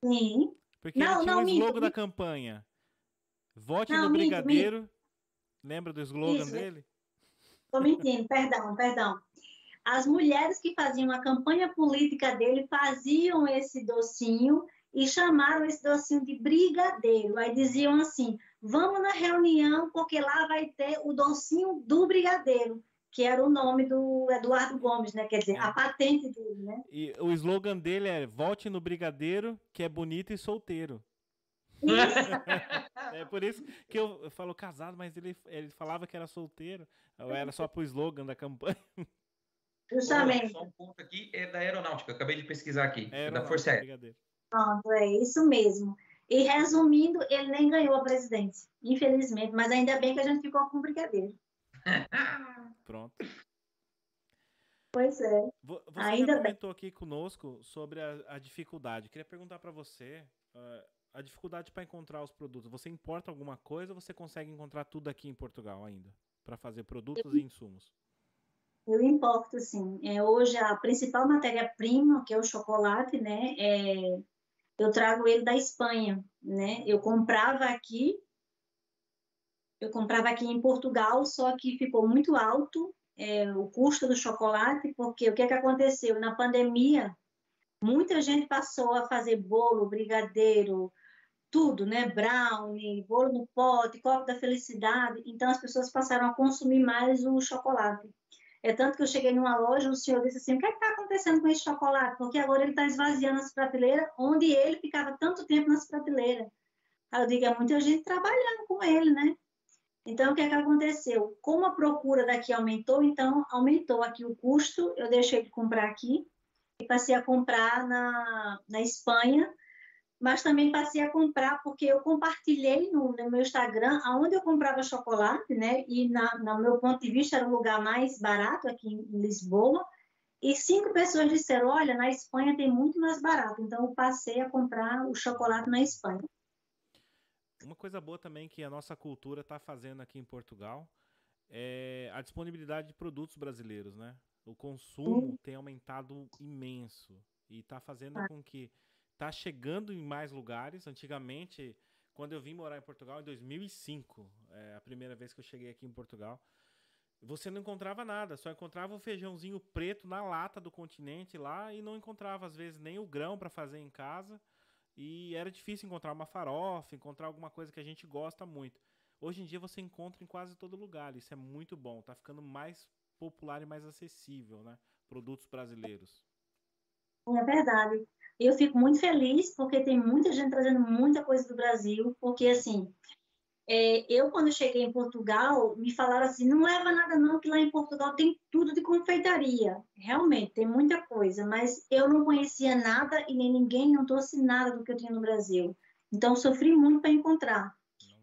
Sim. Porque não, ele tinha não, o slogan minto, da campanha. Vote não, no Brigadeiro. Minto. Lembra do slogan Isso. dele? Estou mentindo, perdão, perdão. As mulheres que faziam a campanha política dele faziam esse docinho e chamaram esse docinho de brigadeiro. Aí diziam assim: vamos na reunião, porque lá vai ter o docinho do brigadeiro, que era o nome do Eduardo Gomes, né? Quer dizer, é. a patente dele, né? E o slogan dele é vote no brigadeiro, que é bonito e solteiro. é por isso que eu, eu falo casado, mas ele, ele falava que era solteiro, ou era só pro slogan da campanha. Justamente. Só um ponto aqui é da aeronáutica, eu acabei de pesquisar aqui, é da Força Aérea. Pronto, é isso mesmo. E resumindo, ele nem ganhou a presidência, infelizmente, mas ainda bem que a gente ficou com o brigadeiro. Pronto. Pois é. Você ainda comentou bem. aqui conosco sobre a, a dificuldade. Queria perguntar para você, uh, a dificuldade para encontrar os produtos. Você importa alguma coisa ou você consegue encontrar tudo aqui em Portugal ainda? Para fazer produtos eu, e insumos? Eu importo, sim. É, hoje a principal matéria-prima, que é o chocolate, né? É, eu trago ele da Espanha, né? Eu comprava aqui, eu comprava aqui em Portugal, só que ficou muito alto é, o custo do chocolate, porque o que, é que aconteceu? Na pandemia, muita gente passou a fazer bolo, brigadeiro, tudo, né? Brownie, bolo no pote, copo da felicidade. Então, as pessoas passaram a consumir mais o chocolate. É tanto que eu cheguei numa loja, o senhor disse assim, o que é está acontecendo com esse chocolate? Porque agora ele está esvaziando as prateleiras, onde ele ficava tanto tempo nas prateleiras. Aí eu digo, é muita gente trabalhando com ele, né? Então, o que é que aconteceu? Como a procura daqui aumentou, então aumentou aqui o custo, eu deixei de comprar aqui e passei a comprar na, na Espanha, mas também passei a comprar porque eu compartilhei no, no meu Instagram aonde eu comprava chocolate, né? E na, no meu ponto de vista era o lugar mais barato aqui em Lisboa. E cinco pessoas disseram: Olha, na Espanha tem muito mais barato. Então eu passei a comprar o chocolate na Espanha. Uma coisa boa também que a nossa cultura está fazendo aqui em Portugal é a disponibilidade de produtos brasileiros, né? O consumo tem aumentado imenso e está fazendo ah. com que está chegando em mais lugares. Antigamente, quando eu vim morar em Portugal em 2005, é a primeira vez que eu cheguei aqui em Portugal, você não encontrava nada, só encontrava o feijãozinho preto na lata do continente lá e não encontrava às vezes nem o grão para fazer em casa. E era difícil encontrar uma farofa, encontrar alguma coisa que a gente gosta muito. Hoje em dia você encontra em quase todo lugar, isso é muito bom, tá ficando mais popular e mais acessível, né? Produtos brasileiros. É verdade. Eu fico muito feliz porque tem muita gente trazendo muita coisa do Brasil, porque assim, é, eu, quando cheguei em Portugal, me falaram assim: não leva nada, não, que lá em Portugal tem tudo de confeitaria. Realmente, tem muita coisa, mas eu não conhecia nada e nem ninguém não trouxe nada do que eu tinha no Brasil. Então, sofri muito para encontrar.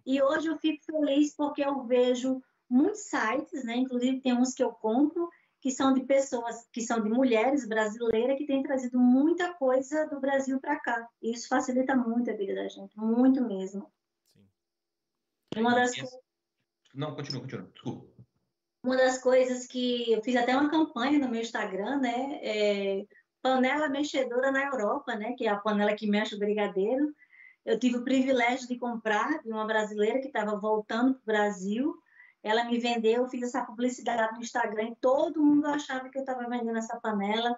E hoje eu fico feliz porque eu vejo muitos sites, né? Inclusive, tem uns que eu compro, que são de pessoas, que são de mulheres brasileiras que têm trazido muita coisa do Brasil para cá. E isso facilita muito a vida da gente, muito mesmo. Uma das Não, continua, continua, desculpa. Uma das coisas que eu fiz até uma campanha no meu Instagram, né? É panela mexedora na Europa, né? Que é a panela que mexe o brigadeiro. Eu tive o privilégio de comprar de uma brasileira que estava voltando para o Brasil. Ela me vendeu, eu fiz essa publicidade no Instagram todo mundo achava que eu estava vendendo essa panela.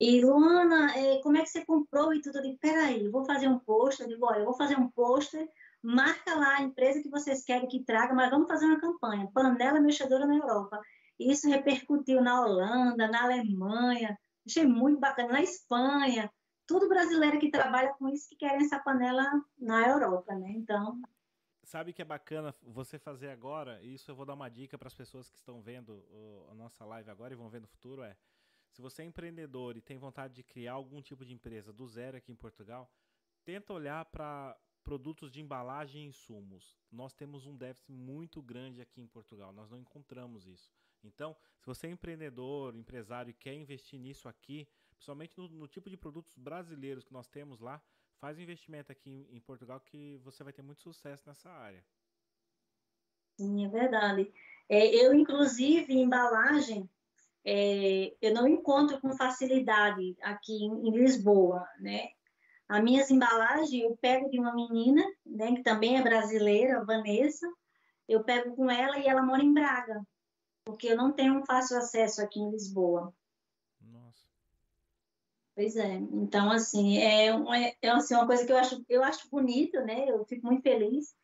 E, Luana, é, como é que você comprou e tudo? Eu disse, peraí, vou fazer um pôster. Eu digo, olha, eu vou fazer um pôster marca lá a empresa que vocês querem que traga, mas vamos fazer uma campanha, panela mexedora na Europa. Isso repercutiu na Holanda, na Alemanha, achei muito bacana, na Espanha, tudo brasileiro que trabalha com isso que querem essa panela na Europa, né? Então, sabe que é bacana você fazer agora? Isso eu vou dar uma dica para as pessoas que estão vendo o, a nossa live agora e vão ver no futuro é se você é empreendedor e tem vontade de criar algum tipo de empresa do zero aqui em Portugal, tenta olhar para produtos de embalagem e insumos. Nós temos um déficit muito grande aqui em Portugal, nós não encontramos isso. Então, se você é empreendedor, empresário e quer investir nisso aqui, principalmente no, no tipo de produtos brasileiros que nós temos lá, faz um investimento aqui em, Portugal que você vai ter muito sucesso nessa área. Sim, é verdade. É, eu, inclusive, embalagem, é, eu não encontro com facilidade aqui em, em Lisboa, né? As minhas embalagens eu pego de uma menina, né, que também é brasileira, Vanessa. Eu pego com ela e ela mora em Braga, porque eu não tenho um fácil acesso aqui em Lisboa. Pois é. Então, assim, é, uma, é assim, uma coisa que eu acho, eu acho bonita, né? Eu fico muito feliz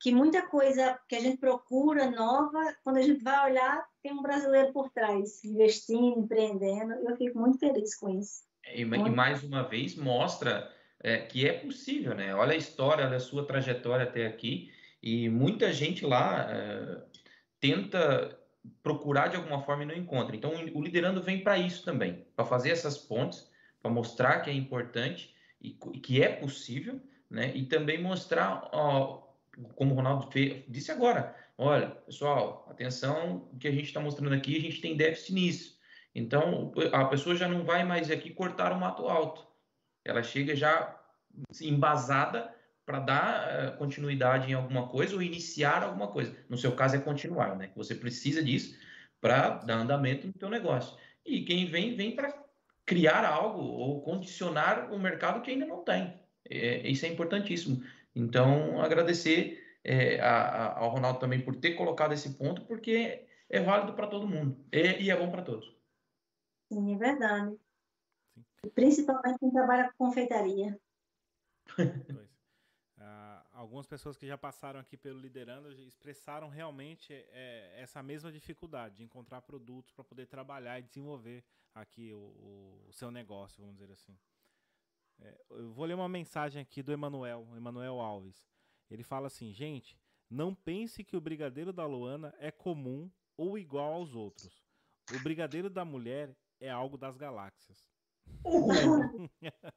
que muita coisa que a gente procura nova, quando a gente vai olhar, tem um brasileiro por trás, investindo, empreendendo. Eu fico muito feliz com isso. E, e mais uma vez mostra é, que é possível, né? Olha a história, olha a sua trajetória até aqui e muita gente lá é, tenta procurar de alguma forma e não encontra. Então o liderando vem para isso também, para fazer essas pontes, para mostrar que é importante e, que é possível, né? E também mostrar, ó, como o Ronaldo fez, disse agora, olha, pessoal, atenção, o que a gente está mostrando aqui, a gente tem déficit nisso. Então a pessoa já não vai mais aqui cortar o mato alto ela chega já embasada para dar uh, continuidade em alguma coisa ou iniciar alguma coisa. No seu caso é continuar, né? Você precisa disso para dar andamento no teu negócio. E quem vem, vem para criar algo ou condicionar um mercado que ainda não tem. É, isso é importantíssimo. Então, agradecer é, a, a, ao Ronaldo também por ter colocado esse ponto, porque é válido para todo mundo e, e é bom para todos. Sim, é verdade. Sim. Principalmente quem trabalha com confeitaria. Algumas pessoas que já passaram aqui pelo Liderando expressaram realmente é, essa mesma dificuldade de encontrar produtos para poder trabalhar e desenvolver aqui o, o, seu negócio, vamos dizer assim. É, eu vou ler uma mensagem aqui do Emanuel, Emanuel Alves. Ele fala assim, gente, não pense que o brigadeiro da Luana é comum ou igual aos outros. O brigadeiro da mulher é algo das galáxias.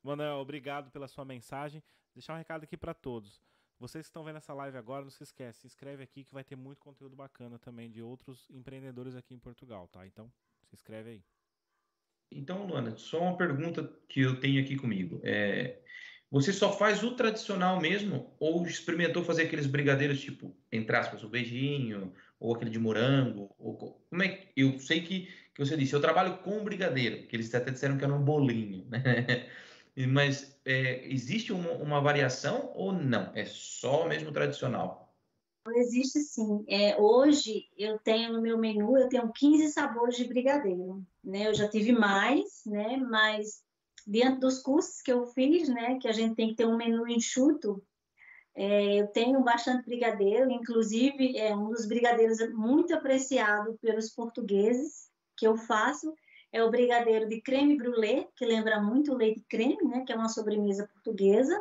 Manuel, obrigado pela sua mensagem. Deixar um recado aqui para todos. Vocês que estão vendo essa live agora, não se esquece, se inscreve aqui que vai ter muito conteúdo bacana também de outros empreendedores aqui em Portugal, tá? Então, se inscreve aí. Então, Luana, só uma pergunta que eu tenho aqui comigo. É, você só faz o tradicional mesmo ou experimentou fazer aqueles brigadeiros tipo, entre aspas, o beijinho ou aquele de morango? Ou, como é que, eu sei que, que você disse, eu trabalho com brigadeiro, que eles até disseram que era um bolinho, né? Mas é, existe uma, uma, variação ou não? É só mesmo tradicional? Existe sim. É, hoje eu tenho no meu menu, eu tenho 15 sabores de brigadeiro. Né? Eu já tive mais, né? mas diante dos cursos que eu fiz, né, que a gente tem que ter um menu enxuto, é, eu tenho bastante brigadeiro, inclusive é um dos brigadeiros muito apreciado pelos portugueses que eu faço é o brigadeiro de creme brulee, que lembra muito o leite creme, né, que é uma sobremesa portuguesa.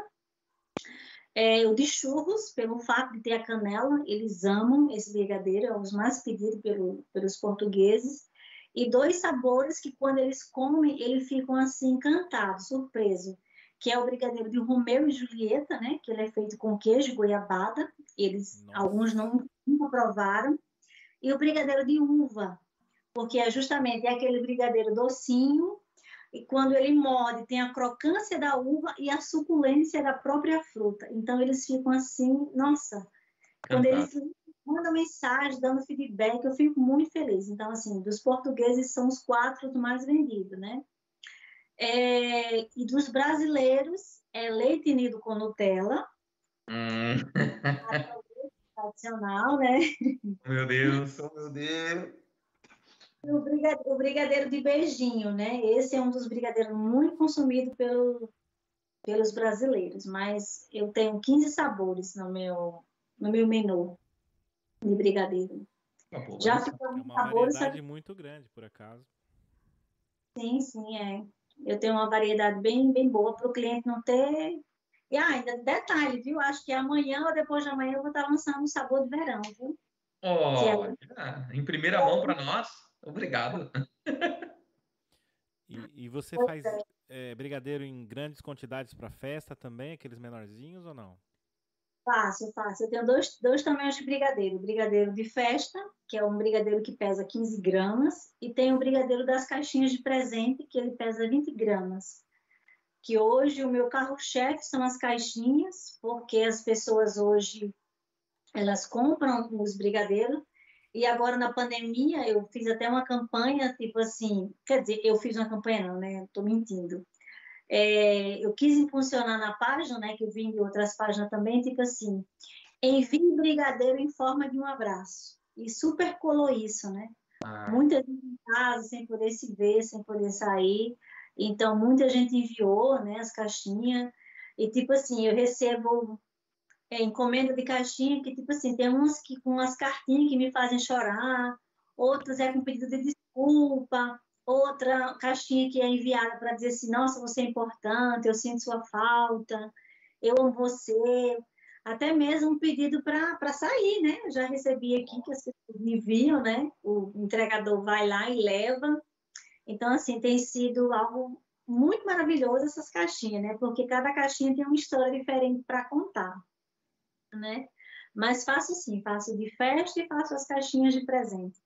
É, o de churros, pelo fato de ter a canela, eles amam esse brigadeiro, é um dos mais pedidos pelo, pelos portugueses e dois sabores que quando eles comem, eles ficam assim encantados, surpresos, que é o brigadeiro de Romeu e Julieta, né, que ele é feito com queijo goiabada, eles Nossa. alguns não nunca provaram, e o brigadeiro de uva, porque é justamente aquele brigadeiro docinho e quando ele morde tem a crocância da uva e a suculência da própria fruta. Então eles ficam assim, nossa, quando eles manda mensagem dando feedback, eu fico muito feliz. Então, assim, dos portugueses são os quatro mais vendidos, né? É, e dos brasileiros, é leite nido com Nutella. Hum. Tradicional, né? Meu Deus, oh meu Deus. O brigadeiro, o brigadeiro, de beijinho, né? Esse é um dos brigadeiros muito consumido pelo, pelos brasileiros, mas eu tenho 15 sabores no meu, no meu menu de brigadeiro. Ah, Já ficou é uma sabores, variedade sabe? muito grande, por acaso. Sim, sim, é. Eu tenho uma variedade bem, bem boa para o cliente não ter. E ah, ainda detalhe, viu? Acho que amanhã ou depois de amanhã eu vou estar lançando o sabor de verão, viu? Oh, é... em primeira mão para nós. Obrigado. E, e você faz é, brigadeiro em grandes quantidades para festa também, aqueles menorzinhos ou não? Faço, faço. Eu tenho dois, dois tamanhos de brigadeiro. Brigadeiro de festa, que é um brigadeiro que pesa 15 gramas, e tem o brigadeiro das caixinhas de presente, que ele pesa 20 gramas. Que hoje o meu carro-chefe são as caixinhas, porque as pessoas hoje elas compram os brigadeiros, e agora na pandemia eu fiz até uma campanha, tipo assim, quer dizer, eu fiz uma campanha não, né? Estou mentindo é, eu quis impulsionar na página, né, que eu vi em outras páginas também, tipo assim, envie brigadeiro em forma de um abraço. E super colou isso, né? Ah. Muita gente em casa, sem poder se ver, sem poder sair. Então, muita gente enviou, né, as caixinhas. E, tipo assim, eu recebo é, encomenda de caixinha que, tipo assim, tem uns que com as cartinhas que me fazem chorar, outros é com pedido de desculpa, outra caixinha que é enviada para dizer assim, nossa, você é importante, eu sinto sua falta, eu amo você, até mesmo um pedido para sair, né? Eu já recebi aqui que as pessoas me enviam, né? O entregador vai lá e leva. Então, assim, tem sido algo muito maravilhoso essas caixinhas, né? Porque cada caixinha tem uma história diferente para contar, né? Mas faço sim, faço de festa e faço as caixinhas de presente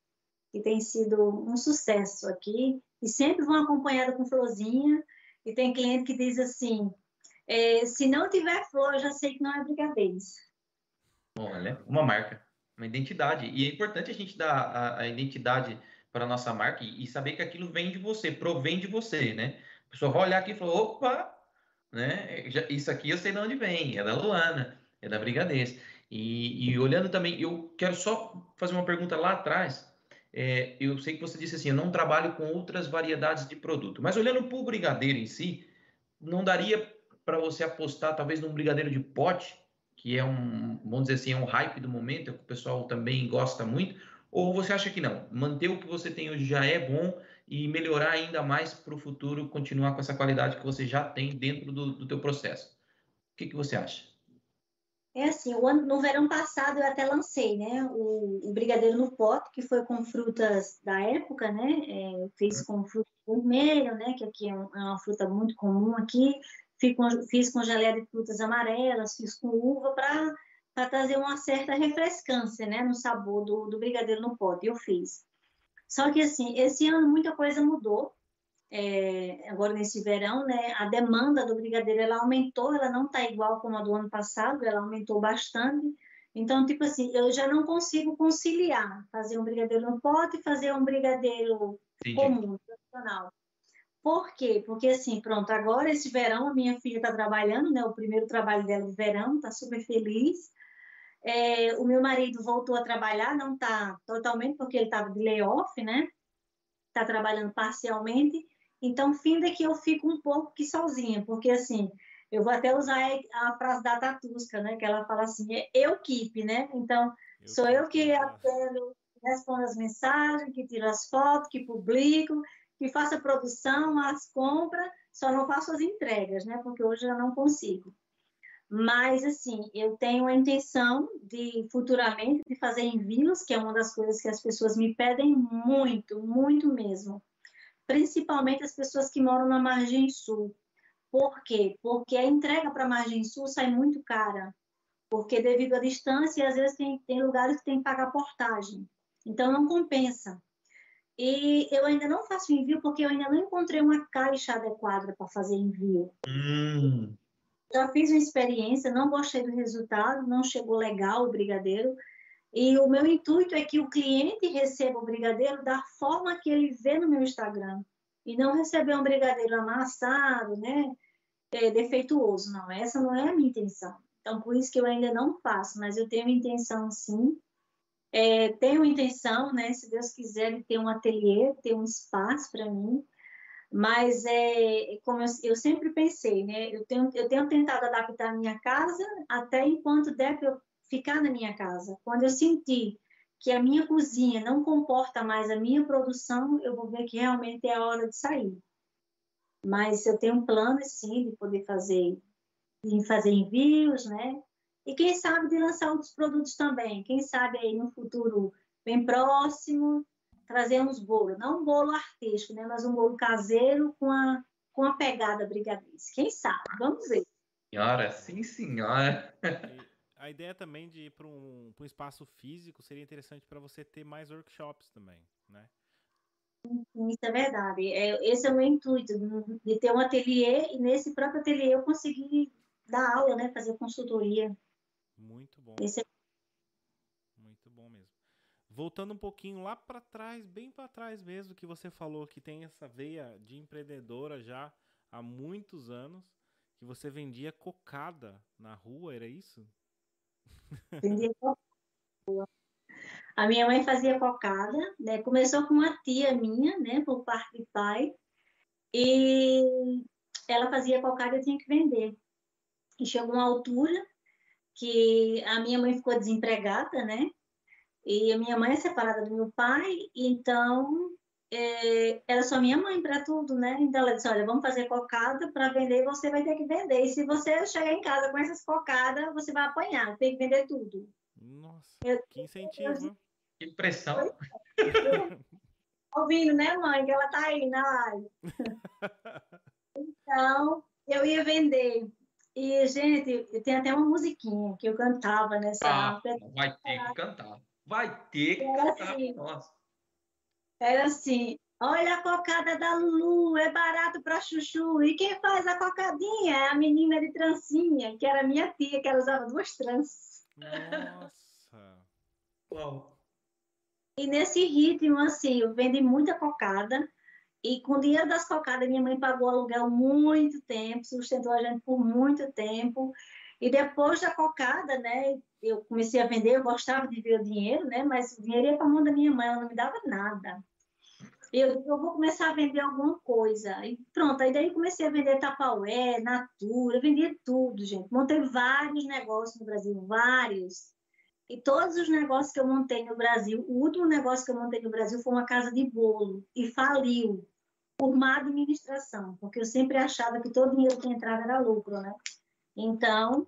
que tem sido um sucesso aqui, e sempre vão acompanhada com florzinha, e tem cliente que diz assim, É, se não tiver flor, eu já sei que não é brigadeiros. Olha, uma marca, uma identidade. E é importante a gente dar a, a identidade para a nossa marca e, e, saber que aquilo vem de você, provém de você, né? A pessoa vai olhar aqui e falar, opa, né? Isso aqui eu sei de onde vem, é da Luana, é da Brigadeiros. E, e olhando também, eu quero só fazer uma pergunta lá atrás. É, eu sei que você disse assim, eu não trabalho com outras variedades de produto, mas olhando para o brigadeiro em si, não daria para você apostar talvez num brigadeiro de pote, que é um, vamos dizer assim, é um hype do momento, é que o pessoal também gosta muito, ou você acha que não? Manter o que você tem hoje já é bom e melhorar ainda mais para o futuro, continuar com essa qualidade que você já tem dentro do, do teu processo? O que, que você acha? É assim, no verão passado eu até lancei, né, o, o brigadeiro no pote, que foi com frutas da época, né, é, fiz com fruta vermelho, né, que aqui é, um, é uma fruta muito comum aqui, fiz com, fiz com geleia de frutas amarelas, fiz com uva para trazer uma certa refrescância, né, no sabor do, do brigadeiro no pote, eu fiz. Só que, assim, esse ano muita coisa mudou, é, agora nesse verão, né, a demanda do brigadeiro ela aumentou, ela não está igual como a do ano passado, ela aumentou bastante. Então, tipo assim, eu já não consigo conciliar fazer um brigadeiro no pote e fazer um brigadeiro Entendi. comum, tradicional. Por quê? Porque, assim, pronto, agora esse verão a minha filha está trabalhando, né? O primeiro trabalho dela de verão, está super feliz. É, o meu marido voltou a trabalhar, não está totalmente, porque ele estava de layoff, né? Está trabalhando parcialmente. Então, fim daqui eu fico um pouco que sozinha, porque, assim, eu vou até usar a frase da Tatusca, né? Que ela fala assim, é eu keep, né? Então, eu sou eu que atendo, respondo as mensagens, que tiro as fotos, que publico, que faço a produção, as compras, só não faço as entregas, né? Porque hoje eu não consigo. Mas, assim, eu tenho a intenção de, futuramente, de fazer envios, que é uma das coisas que as pessoas me pedem muito, muito mesmo. Principalmente as pessoas que moram na margem sul. Por quê? Porque a entrega para a margem sul sai muito cara. Porque devido à distância, às vezes tem, tem lugares que tem que pagar portagem. Então, não compensa. E eu ainda não faço envio porque eu ainda não encontrei uma caixa adequada para fazer envio. Hum. Já fiz uma experiência, não gostei do resultado, não chegou legal o brigadeiro. E o meu intuito é que o cliente receba o brigadeiro da forma que ele vê no meu Instagram. E não receber um brigadeiro amassado, né? É, defeituoso. Não, essa não é a minha intenção. Então, por isso que eu ainda não faço, mas eu tenho intenção sim é, tenho intenção, né, se Deus quiser, de ter um ateliê, ter um espaço para mim, mas é como eu, eu, sempre pensei, né, eu tenho, eu tenho tentado adaptar a minha casa até enquanto der ficar na minha casa. Quando eu sentir que a minha cozinha não comporta mais a minha produção, eu vou ver que realmente é a hora de sair. Mas eu tenho um plano, sim, de poder fazer, de fazer envios, né? E quem sabe de lançar outros produtos também. Quem sabe aí no futuro bem próximo, trazer uns bolos. Não um bolo artístico, né? Mas um bolo caseiro com a, com a pegada brigadeiro. Quem sabe? Vamos ver. Senhora, sim, senhora. a ideia também de ir para um, um espaço físico seria interessante para você ter mais workshops também, né? Isso é verdade. É, esse é o meu intuito, de ter um ateliê e nesse próprio ateliê eu conseguir dar aula, né? Fazer consultoria. Muito bom. É... Muito bom mesmo. Voltando um pouquinho lá para trás, bem para trás mesmo, que você falou que tem essa veia de empreendedora já há muitos anos, que você vendia cocada na rua, era isso? Vendia. A minha mãe fazia cocada, né? Começou com uma tia minha, né, por parte de pai, e ela fazia cocada e eu tinha que vender. E chegou uma altura que a minha mãe ficou desempregada, né? E a minha mãe é separada do meu pai, então é, era só minha mãe para tudo, né? Então ela disse: Olha, vamos fazer cocada para vender, você vai ter que vender. E se você chegar em casa com essas cocadas, você vai apanhar, tem que vender tudo. Nossa, eu, que incentivo. Que pressão. Ouvindo, né, mãe? Que ela tá aí na live. então, eu ia vender e, gente, tem até uma musiquinha que eu cantava nessa ah, Vai ter que cantar. Vai ter que era cantar. Assim, era assim, Olha a cocada da Lulu, é barato para chuchu. E quem faz a cocadinha é a menina de trancinha, que era minha tia, que ela usava duas tranças. Nossa! Uau. E nesse ritmo, assim, eu vendi muita cocada. E com o dinheiro das cocadas, minha mãe pagou aluguel muito tempo, sustentou a gente por muito tempo. E depois da cocada, né, eu comecei a vender, eu gostava de ver o dinheiro, né, mas o dinheiro ia para a mão da minha mãe, ela não me dava nada. Eu eu vou começar a vender alguma coisa. E pronto, aí daí comecei a vender tapaué, natura, vendia tudo, gente. Montei vários negócios no Brasil, vários. E todos os negócios que eu montei no Brasil, o último negócio que eu montei no Brasil foi uma casa de bolo e faliu por má administração, porque eu sempre achava que todo dinheiro que entrava era lucro, né? Então,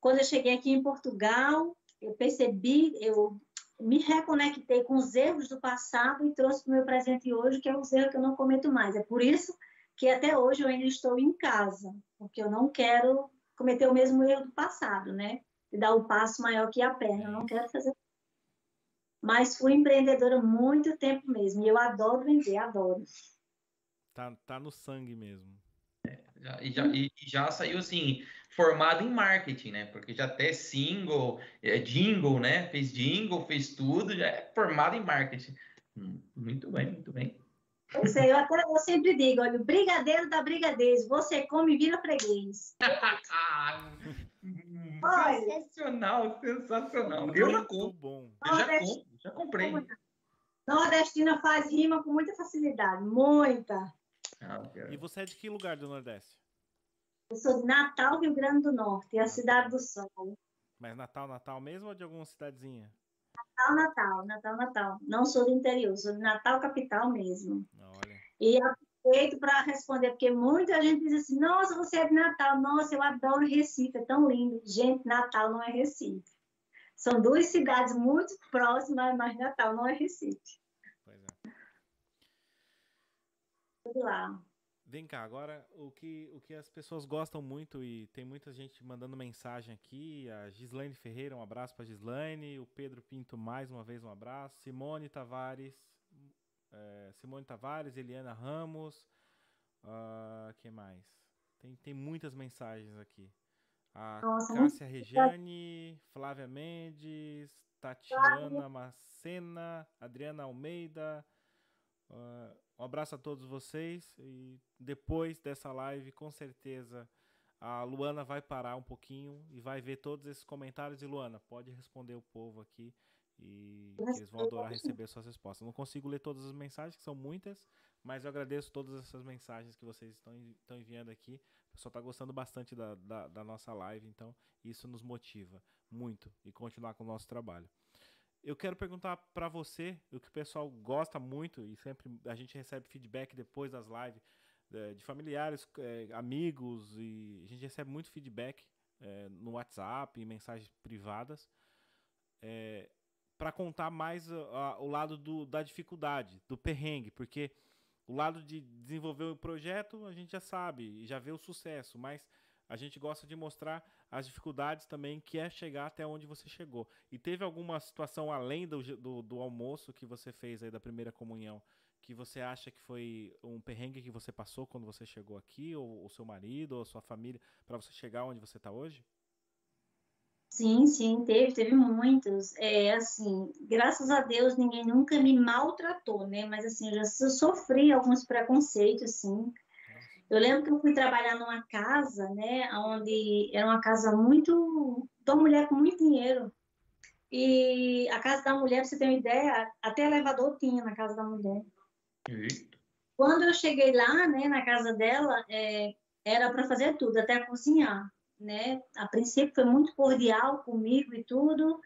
quando eu cheguei aqui em Portugal, eu percebi, eu me reconectei com os erros do passado e trouxe para o meu presente hoje, que é os erros que eu não cometo mais. É por isso que até hoje eu ainda estou em casa, porque eu não quero cometer o mesmo erro do passado, né? E dar um passo maior que a perna, eu não quero fazer. Mas fui empreendedora muito tempo mesmo, e eu adoro vender, adoro. Tá, tá no sangue mesmo. É, já, e, já, e já saiu assim, formado em marketing, né? Porque já até single, é, jingle, né? Fez jingle, fez tudo, já é formado em marketing. Hum, muito bem, muito bem. Pois é, eu, até, eu sempre digo, olha, o brigadeiro da brigadez, você come e vira freguês. sensacional, sensacional. Eu já compro. Bom. Eu já compro, já comprei. Nordestina faz rima com muita facilidade, muita. Ah, e você é de que lugar do Nordeste? Eu sou de Natal, Rio Grande do Norte, a cidade do Sol. Mas Natal, Natal mesmo ou de alguma cidadezinha? Natal, Natal, Natal, Natal. Não sou do interior, sou de Natal, capital mesmo. Olha. E aproveito para responder, porque muita gente diz assim: nossa, você é de Natal, nossa, eu adoro Recife, é tão lindo. Gente, Natal não é Recife. São duas cidades muito próximas, mas Natal não é Recife. Pois é. Vamos lá. Vem cá, agora o que, o que as pessoas gostam muito e tem muita gente mandando mensagem aqui. A Gislaine Ferreira, um abraço para Gislaine. O Pedro Pinto, mais uma vez, um abraço. Simone Tavares, é, Simone Tavares, Eliana Ramos. Uh, que mais? Tem, tem muitas mensagens aqui. A Nossa, Cássia Regiane, Flávia Mendes, Tatiana Macena, Adriana Almeida. Uh, um abraço a todos vocês e depois dessa live, com certeza, a Luana vai parar um pouquinho e vai ver todos esses comentários. E Luana, pode responder o povo aqui e eles vão adorar receber suas respostas. não consigo ler todas as mensagens, que são muitas, mas eu agradeço todas essas mensagens que vocês estão, estão enviando aqui. O pessoal está gostando bastante da, da, da nossa live, então isso nos motiva muito e continuar com o nosso trabalho eu quero perguntar para você, o que o pessoal gosta muito e sempre a gente recebe feedback depois das lives é, de familiares, é, amigos e a gente recebe muito feedback é, no WhatsApp, em mensagens privadas, é, para contar mais o lado do, da dificuldade, do perrengue, porque o lado de desenvolver o projeto a gente já sabe e já vê o sucesso, mas a gente gosta de mostrar as dificuldades também que é chegar até onde você chegou. E teve alguma situação além do, do, do, almoço que você fez aí da primeira comunhão que você acha que foi um perrengue que você passou quando você chegou aqui, ou o seu marido, ou sua família, para você chegar onde você está hoje? Sim, sim, teve, teve muitos. É assim, graças a Deus ninguém nunca me maltratou, né? Mas assim, eu já sofri alguns preconceitos, sim. Eu lembro que eu fui trabalhar numa casa, né, onde era uma casa muito de uma mulher com muito dinheiro. E a casa da mulher, pra você ter uma ideia, até elevador tinha na casa da mulher. Quando eu cheguei lá, né, na casa dela, é, era para fazer tudo, até cozinhar, né? A princípio foi muito cordial comigo e tudo,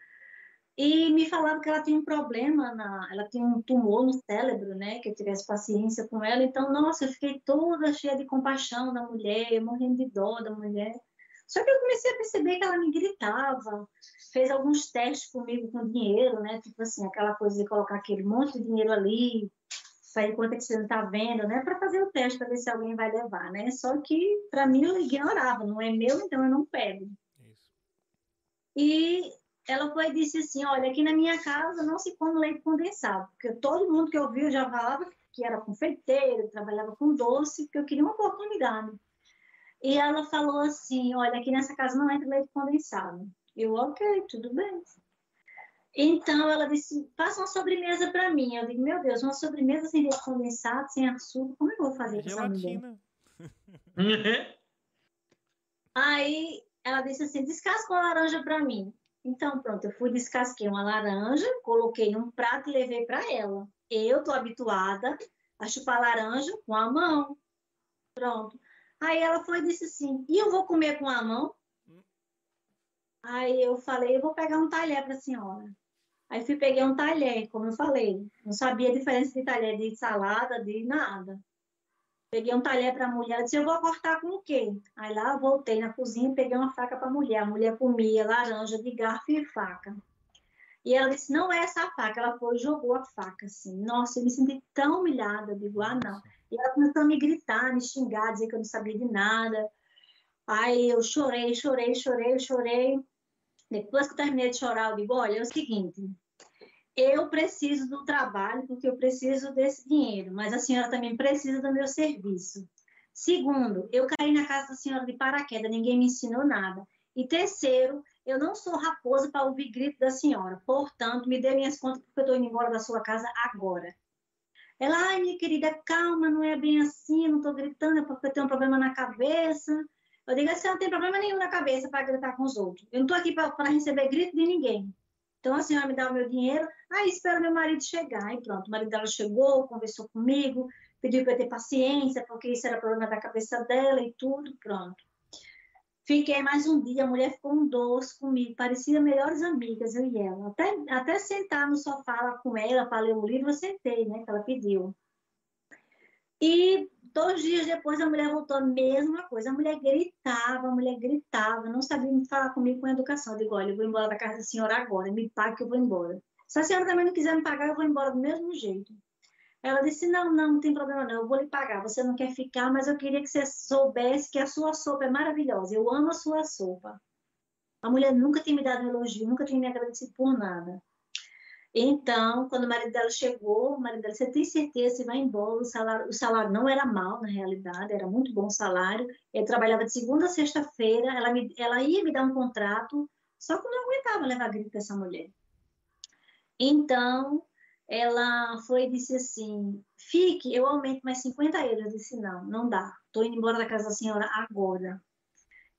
e me falaram que ela tinha um problema, na, ela tinha um tumor no cérebro, né? Que eu tivesse paciência com ela. Então, nossa, eu fiquei toda cheia de compaixão da mulher, morrendo de dó da mulher. Só que eu comecei a perceber que ela me gritava, fez alguns testes comigo com dinheiro, né? Tipo assim, aquela coisa de colocar aquele monte de dinheiro ali, sair quanto é que você não está vendo, né? Para fazer o teste, para ver se alguém vai levar, né? Só que, para mim, eu ignorava, não é meu, então eu não pego. Isso. E ela foi e disse assim: Olha, aqui na minha casa não se come leite condensado, porque todo mundo que eu vi já falava que era confeiteiro, trabalhava com doce, porque eu queria uma oportunidade. E ela falou assim: Olha, aqui nessa casa não entra leite condensado. Eu, ok, tudo bem. Então ela disse: Faça uma sobremesa para mim. Eu digo: Meu Deus, uma sobremesa sem leite condensado, sem açúcar, como eu vou fazer com essa mulher? Aí ela disse assim: Descasca uma laranja para mim. Então, pronto, eu fui descasquei uma laranja, coloquei num prato e levei para ela. Eu tô habituada a chupar laranja com a mão. Pronto. Aí ela foi e disse assim: e eu vou comer com a mão? Aí eu falei: eu vou pegar um talher para a senhora. Aí fui peguei um talher, como eu falei. Não sabia a diferença de talher de salada, de nada. Peguei um talher para a mulher, disse, eu vou cortar com o quê? Aí lá voltei na cozinha, peguei uma faca para a mulher. A mulher comia laranja de garfo e faca. E ela disse, não é essa faca. Ela foi e jogou a faca, assim. Nossa, eu me senti tão humilhada. Eu digo, ah, não. E ela começou a me gritar, me xingar, dizer que eu não sabia de nada. Aí eu chorei, chorei, chorei, chorei. Depois que eu terminei de chorar, eu digo, olha, é o seguinte, eu preciso do trabalho porque eu preciso desse dinheiro, mas a senhora também precisa do meu serviço. Segundo, eu caí na casa da senhora de paraquedas, ninguém me ensinou nada. E terceiro, eu não sou raposa para ouvir grito da senhora. Portanto, me dê minhas contas porque eu estou indo embora da sua casa agora. Ela, ai, minha querida, calma, não é bem assim, eu não estou gritando, é porque eu tenho um problema na cabeça. Eu digo, assim, não tem problema nenhum na cabeça para gritar com os outros. Eu não estou aqui para receber grito de ninguém. Então a senhora me dá o meu dinheiro, aí espera meu marido chegar. Aí pronto, o marido dela chegou, conversou comigo, pediu para eu ter paciência, porque isso era problema da cabeça dela e tudo, pronto. Fiquei mais um dia, a mulher ficou um doce comigo, parecia melhores amigas, eu e ela. Até, até sentar no sofá lá com ela para ler o livro, eu sentei, né, que ela pediu. E dois dias depois a mulher voltou a mesma coisa. A mulher gritava, a mulher gritava, não sabia falar comigo com educação. Eu digo, olha, eu vou embora da casa da senhora agora, me pague que eu vou embora. Se a senhora também não quiser me pagar, eu vou embora do mesmo jeito. Ela disse, não, não, não tem problema não, eu vou lhe pagar. Você não quer ficar, mas eu queria que você soubesse que a sua sopa é maravilhosa. Eu amo a sua sopa. A mulher nunca tinha me dado um elogio, nunca tinha me agradecido por nada. Então, quando o marido dela chegou, o marido dela, você tem certeza, você vai embora, o salário, o salário não era mal, na realidade, era muito bom salário, ele trabalhava de segunda a sexta-feira, ela, ela ia me dar um contrato, só que eu não aguentava levar grito para essa mulher. Então, ela foi e disse assim, fique, eu aumento mais 50 euros. Eu disse, não, não dá, estou indo embora da casa da senhora agora.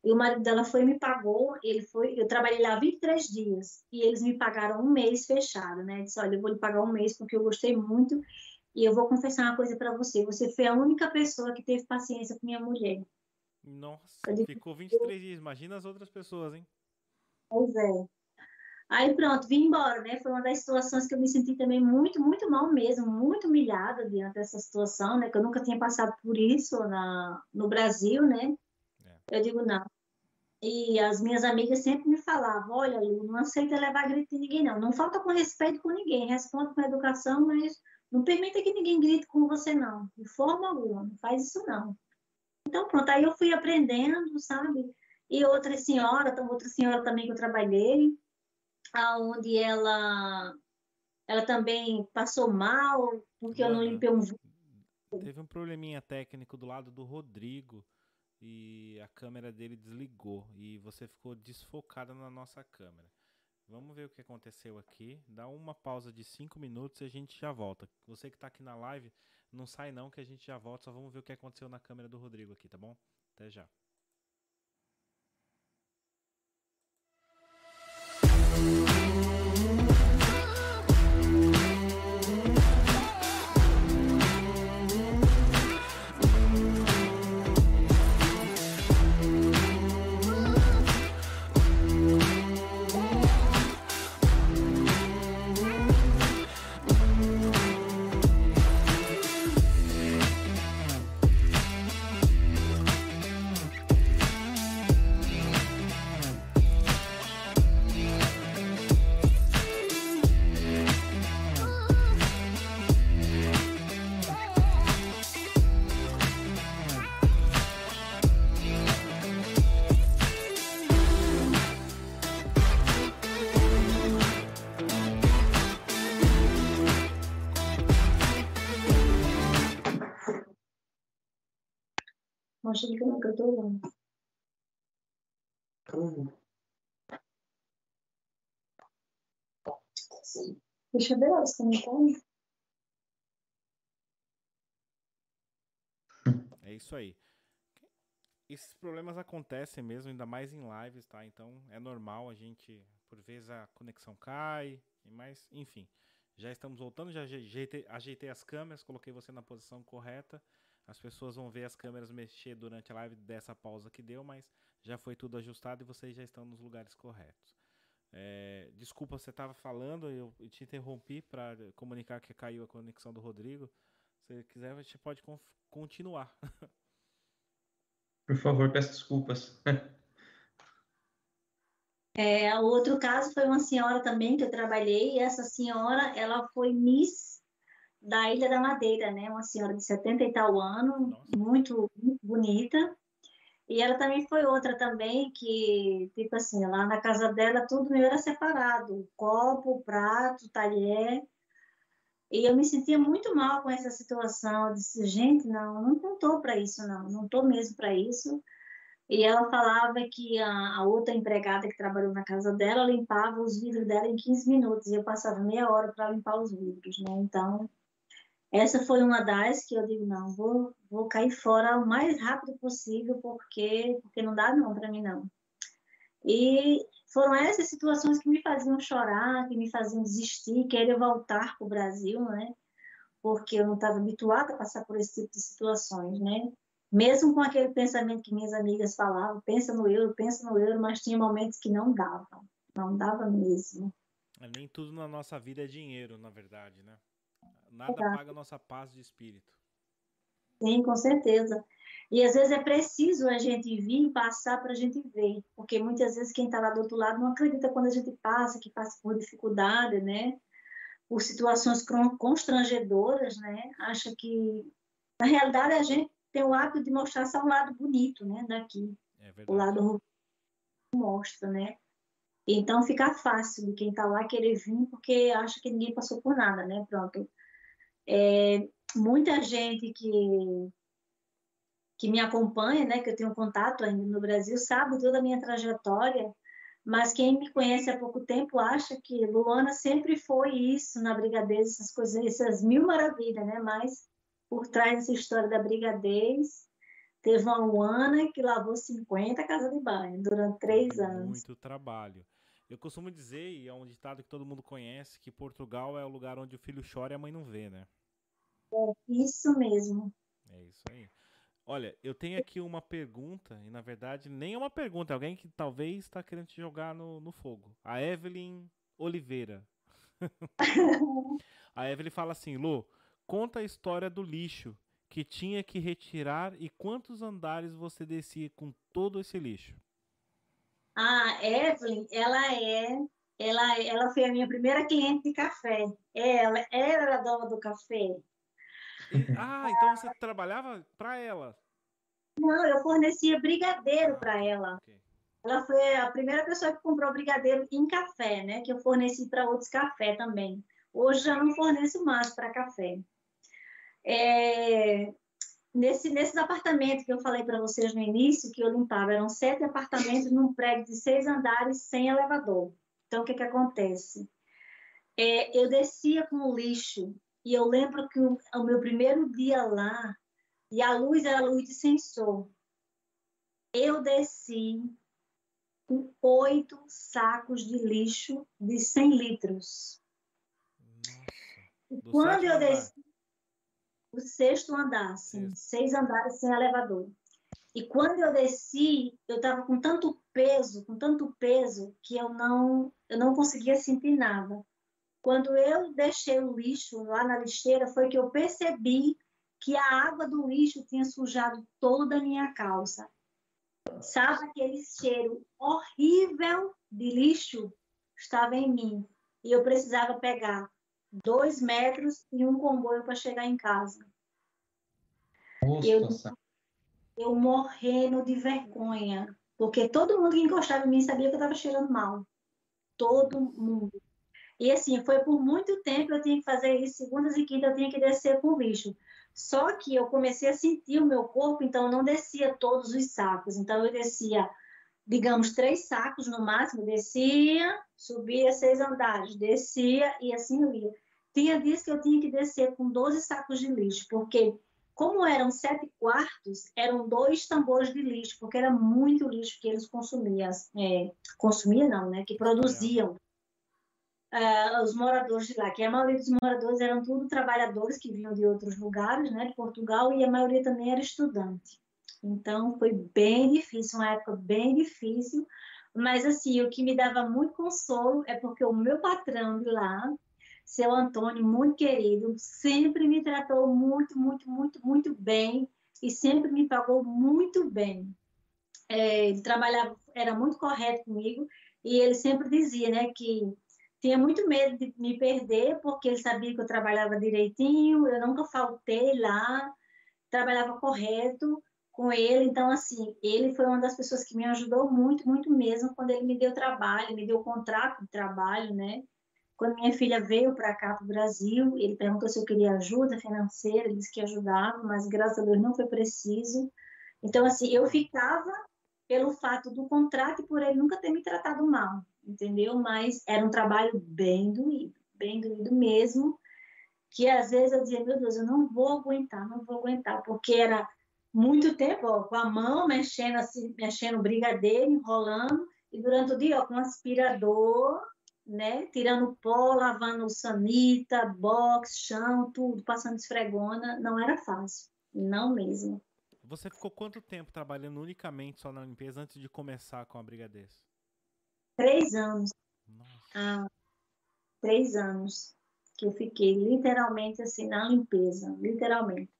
E o marido dela foi e me pagou, ele foi, eu trabalhei lá 23 dias, e eles me pagaram um mês fechado, né? disse, olha, eu vou lhe pagar um mês porque eu gostei muito, e eu vou confessar uma coisa para você, você foi a única pessoa que teve paciência com minha mulher. Nossa, disse, ficou 23 dias, imagina as outras pessoas, hein? Pois é. Aí pronto, vim embora, né? Foi uma das situações que eu me senti também muito, muito mal mesmo, muito humilhada diante dessa situação, né? Que eu nunca tinha passado por isso na, no Brasil, né? Eu digo, não. E as minhas amigas sempre me falavam, olha, Lu, não aceita levar grito de ninguém, não. Não falta com respeito com ninguém, responde com educação, mas não permita que ninguém grite com você, não. De forma alguma, não faz isso, não. Então, pronto, aí eu fui aprendendo, sabe? E outra senhora, outra senhora também que eu trabalhei, aonde ela ela também passou mal, porque eu não limpei um... Teve um probleminha técnico do lado do Rodrigo, e a câmera dele desligou e você ficou desfocada na nossa câmera. Vamos ver o que aconteceu aqui. Dá uma pausa de 5 minutos e a gente já volta. Você que está aqui na live, não sai não que a gente já volta. Só vamos ver o que aconteceu na câmera do Rodrigo aqui, tá bom? Até já. Mostra que não, que eu tô olhando. Hum. Deixa eu ver os comentários. É isso aí. Esses problemas acontecem mesmo, ainda mais em lives, tá? Então é normal a gente, por vezes a conexão cai, mas enfim. Já estamos voltando, já ajeitei, ajeitei as câmeras, coloquei você na posição correta. As pessoas vão ver as câmeras mexer durante a live dessa pausa que deu, mas já foi tudo ajustado e vocês já estão nos lugares corretos. É, desculpa, você estava falando, eu te interrompi para comunicar que caiu a conexão do Rodrigo. Se quiser, a gente pode continuar. Por favor, peço desculpas. É, o outro caso foi uma senhora também que eu trabalhei, e essa senhora, ela foi Miss da Ilha da Madeira, né? Uma senhora de 70 e tal ano, muito, muito bonita. E ela também foi outra também que, tipo assim, lá na casa dela tudo meu era separado, copo, prato, talher. E eu me sentia muito mal com essa situação. Eu disse, gente, não, não estou para isso, não, não estou mesmo para isso. E ela falava que a, a, outra empregada que trabalhou na casa dela limpava os vidros dela em 15 minutos e eu passava meia hora para limpar os vidros, né? Então, essa foi uma das que eu digo, não, vou, vou cair fora o mais rápido possível porque, porque não dá não para mim não. E foram essas situações que me faziam chorar, que me faziam desistir, querer voltar para o Brasil, né? Porque eu não estava habituada a passar por esse tipo de situações, né? mesmo com aquele pensamento que minhas amigas falavam, pensa no euro, pensa no euro, mas tinha momentos que não dava, não dava mesmo. É, nem tudo na nossa vida é dinheiro, na verdade, né? Nada Exato. paga a nossa paz de espírito. Sim, com certeza. E às vezes é preciso a gente vir passar para a gente ver, porque muitas vezes quem está lá do outro lado não acredita quando a gente passa, que passa por dificuldade, né? Por situações constrangedoras, né? Acha que na realidade a gente tem o hábito de mostrar só um lado bonito, né, daqui. É o lado mostra, né? Então fica fácil de quem está lá querer vir porque acha que ninguém passou por nada, né? Pronto. É, muita gente que que me acompanha, né, que eu tenho contato ainda no Brasil, sabe toda a minha trajetória, mas quem me conhece há pouco tempo acha que Luana sempre foi isso na Brigadeiros, essas coisas, essas mil maravilhas, né? Mas por trás dessa história da brigadez, teve uma Luana que lavou 50 casas de banho durante três anos. Muito trabalho. Eu costumo dizer, e é um ditado que todo mundo conhece, que Portugal é o lugar onde o filho chora e a mãe não vê, né? É isso mesmo. É isso aí. Olha, eu tenho aqui uma pergunta, e na verdade nem é uma pergunta, é alguém que talvez está querendo te jogar no, no fogo. A Evelyn Oliveira. a Evelyn fala assim, Lu, Conta a história do lixo que tinha que retirar e quantos andares você descia com todo esse lixo. A Evelyn, ela é, ela, ela foi a minha primeira cliente de café. Ela, ela era a dona do café. Ah, então você trabalhava para ela? Não, eu fornecia brigadeiro ah, para ela. Okay. Ela foi a primeira pessoa que comprou brigadeiro em café, né? Que eu forneci para outros café também. Hoje já não forneço mais para café. É, nesse, nesses apartamentos que eu falei para vocês no início, que eu limpava, eram sete apartamentos num prédio de seis andares sem elevador. Então, o que, que acontece? É, eu descia com o lixo e eu lembro que o, o, meu primeiro dia lá, e a luz era luz de sensor, eu desci com oito sacos de lixo de 100 litros. Nossa, quando eu desci, o sexto andar, assim, seis andares sem elevador. E quando eu desci, eu estava com tanto peso, com tanto peso, que eu não, eu não conseguia sentir nada. Quando eu deixei o lixo lá na lixeira, foi que eu percebi que a água do lixo tinha sujado toda a minha calça. Sabe aquele cheiro horrível de lixo? Estava em mim. E eu precisava pegar dois metros e um comboio para chegar em casa. Nossa. Eu, eu morrendo de vergonha, porque todo mundo que encostava em mim sabia que eu estava cheirando mal. Todo mundo. E assim, foi por muito tempo eu tinha que fazer isso, segundas e quintas eu tinha que descer com o lixo. Só que eu comecei a sentir o meu corpo, então eu não descia todos os sacos. Então eu descia, digamos, três sacos no máximo, descia, subia seis andares, descia e assim eu ia. Tinha dias que eu tinha que descer com 12 sacos de lixo, porque como eram sete quartos, eram dois tambores de lixo, porque era muito lixo que eles consumiam. É, consumiam não, né? Que produziam uh, os moradores de lá, que a maioria dos moradores eram tudo trabalhadores que vinham de outros lugares, né, de Portugal, e a maioria também era estudante. Então, foi bem difícil, uma época bem difícil, mas, assim, o que me dava muito consolo é porque o meu patrão de lá, seu Antônio, muito querido, sempre me tratou muito, muito, muito, muito bem e sempre me pagou muito bem. É, ele trabalhava, era muito correto comigo e ele sempre dizia, né, que tinha muito medo de me perder, porque ele sabia que eu trabalhava direitinho, eu nunca faltei lá, trabalhava correto com ele. Então, assim, ele foi uma das pessoas que me ajudou muito, muito mesmo, quando ele me deu trabalho, me deu contrato de trabalho, né? Quando minha filha veio para cá, para o Brasil, ele perguntou se eu queria ajuda financeira, ele disse que ajudava, mas graças a Deus não foi preciso. Então, assim, eu ficava pelo fato do contrato e por ele nunca ter me tratado mal entendeu? Mas era um trabalho bem doído, bem doído mesmo, que às vezes eu dizia, meu Deus, eu não vou aguentar, não vou aguentar, porque era muito tempo, ó, com a mão mexendo assim, mexendo o brigadeiro, enrolando, e durante o dia, ó, com um aspirador, né, tirando pó, lavando sanita, box, chão, tudo, passando esfregona, não era fácil, não mesmo. Você ficou quanto tempo trabalhando unicamente só na limpeza antes de começar com a brigadeiro? três anos. Ah, três anos que eu fiquei literalmente assim na limpeza, literalmente.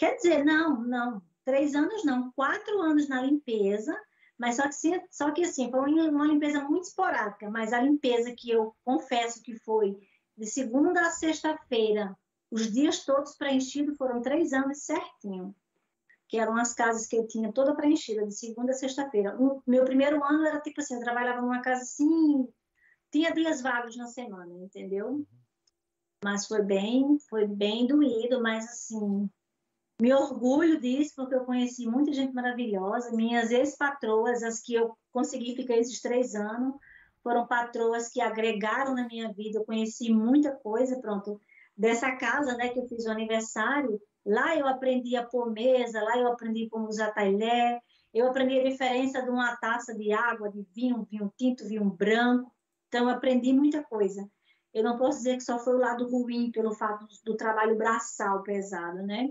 Quer dizer, não, não, três anos não, quatro anos na limpeza, mas só que, só que assim, foi uma limpeza muito esporádica, mas a limpeza que eu confesso que foi de segunda a sexta-feira, os dias todos preenchidos foram três anos certinho que eram as casas que eu tinha toda preenchida, de segunda a sexta-feira. O meu primeiro ano era tipo assim, eu trabalhava numa casa assim, tinha dias vagos na semana, entendeu? Mas foi bem, foi bem doído, mas assim, me orgulho disso, porque eu conheci muita gente maravilhosa, minhas ex-patroas, as que eu consegui ficar esses três anos, foram patroas que agregaram na minha vida, eu conheci muita coisa, pronto, dessa casa, né, que eu fiz o aniversário, Lá eu aprendi a pôr mesa, lá eu aprendi como usar talher, eu aprendi a diferença de uma taça de água, de vinho, vinho tinto, vinho branco. Então, eu aprendi muita coisa. Eu não posso dizer que só foi o lado ruim pelo fato do trabalho braçal pesado, né?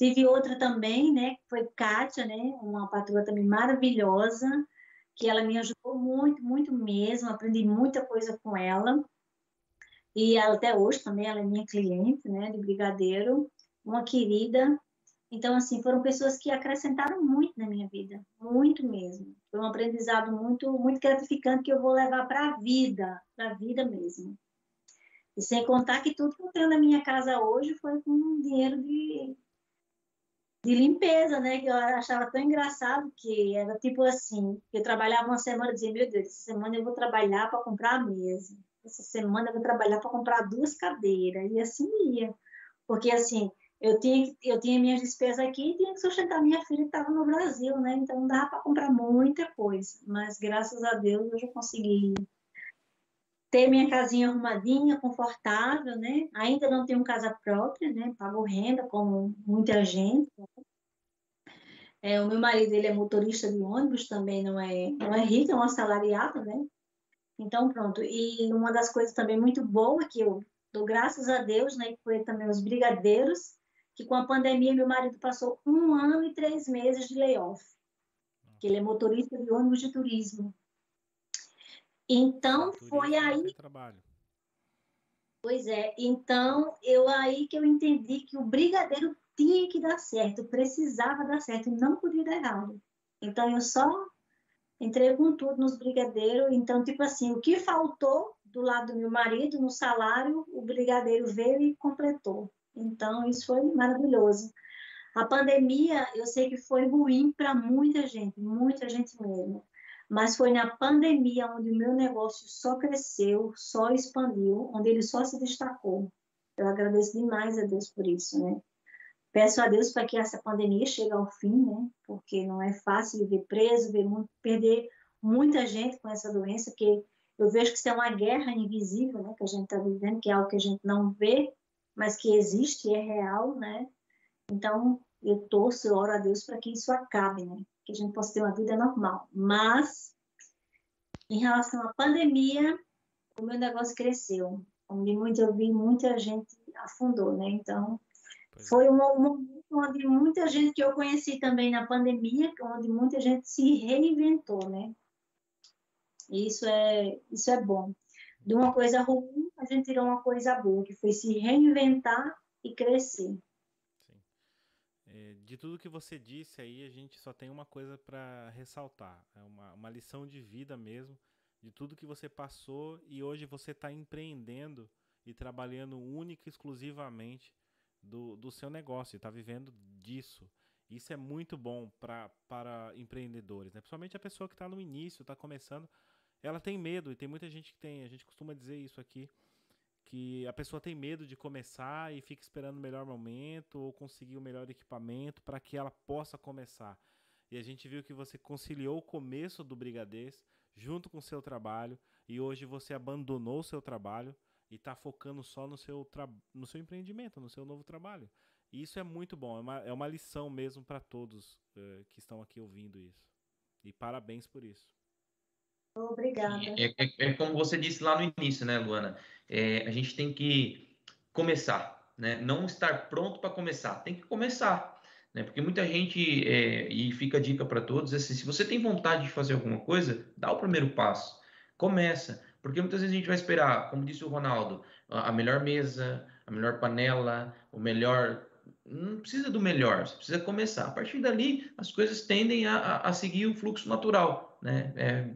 Tive outra também, né, foi Kátia, né, uma patroa também maravilhosa, que ela me ajudou muito, muito mesmo, aprendi muita coisa com ela. E até hoje também ela é minha cliente, né, de brigadeiro uma querida. Então, assim, foram pessoas que acrescentaram muito na minha vida, muito mesmo. Foi um aprendizado muito, muito gratificante que eu vou levar para a vida, para a vida mesmo. E sem contar que tudo que eu tenho na minha casa hoje foi com dinheiro de, de limpeza, né? Que eu achava tão engraçado que era tipo assim, eu trabalhava uma semana e dizia, meu Deus, essa semana eu vou trabalhar para comprar a mesa. Essa semana eu vou trabalhar para comprar duas cadeiras. E assim ia. Porque assim, eu tinha, eu tinha minhas despesas aqui e tinha que sustentar minha filha que estava no Brasil, né? Então não dava para comprar muita coisa, mas graças a Deus eu já consegui ter minha casinha arrumadinha, confortável, né? Ainda não tenho casa própria, né? Pago renda como muita gente. É, o meu marido ele é motorista de ônibus, também não é não é rico, é um assalariado, né? Então pronto. E uma das coisas também muito boa que eu dou graças a Deus, né? Foi também os brigadeiros que com a pandemia meu marido passou um ano e três meses de layoff, que ele é motorista de ônibus de turismo. Então foi aí. Trabalho. Pois é, então eu aí que eu entendi que o brigadeiro tinha que dar certo, precisava dar certo, não podia dar errado. Então eu só entrei com tudo nos brigadeiros. Então, tipo assim, o que faltou do lado do meu marido no salário, o brigadeiro veio e completou. Então, isso foi maravilhoso. A pandemia, eu sei que foi ruim para muita gente, muita gente mesmo. Mas foi na pandemia onde o meu negócio só cresceu, só expandiu, onde ele só se destacou. Eu agradeço demais a Deus por isso, né? Peço a Deus para que essa pandemia chegue ao fim, né? Porque não é fácil viver preso, ver muito, perder muita gente com essa doença, que eu vejo que isso é uma guerra invisível, né? Que a gente está vivendo, que é algo que a gente não vê, mas que existe e é real, né? Então, eu torço, eu oro a Deus para que isso acabe, né? Que a gente possa ter uma vida normal. Mas, em relação à pandemia, o meu negócio cresceu. Onde muito, eu vi muita gente afundou, né? Então, pois foi é. um momento onde muita gente que eu conheci também na pandemia, onde muita gente se reinventou, né? E isso é, isso é bom. De uma coisa ruim, a gente tirou uma coisa boa, que foi se reinventar e crescer. É, de tudo que você disse aí, a gente só tem uma coisa para ressaltar. É uma, uma lição de vida mesmo, de tudo que você passou e hoje você está empreendendo e trabalhando única e exclusivamente do, do seu negócio, está vivendo disso. Isso é muito bom pra, para empreendedores, né? principalmente a pessoa que está no início, está começando. Ela tem medo, e tem muita gente que tem, a gente costuma dizer isso aqui, que a pessoa tem medo de começar e fica esperando o melhor momento ou conseguir o melhor equipamento para que ela possa começar. E a gente viu que você conciliou o começo do Brigadez junto com o seu trabalho e hoje você abandonou o seu trabalho e está focando só no seu, no seu empreendimento, no seu novo trabalho. E isso é muito bom, é uma, é uma lição mesmo para todos uh, que estão aqui ouvindo isso. E parabéns por isso. Obrigada. É, é, é, como você disse lá no início, né, Luana? É, a gente tem que começar, né? Não estar pronto para começar, tem que começar. Né? Porque muita gente, é, e fica a dica para todos, assim, se você tem vontade de fazer alguma coisa, dá o primeiro passo, começa. Porque muitas vezes a gente vai esperar, como disse o Ronaldo, a melhor mesa, a melhor panela, o melhor. Não precisa do melhor, você precisa começar. A partir dali, as coisas tendem a, a seguir o fluxo natural. Né? É,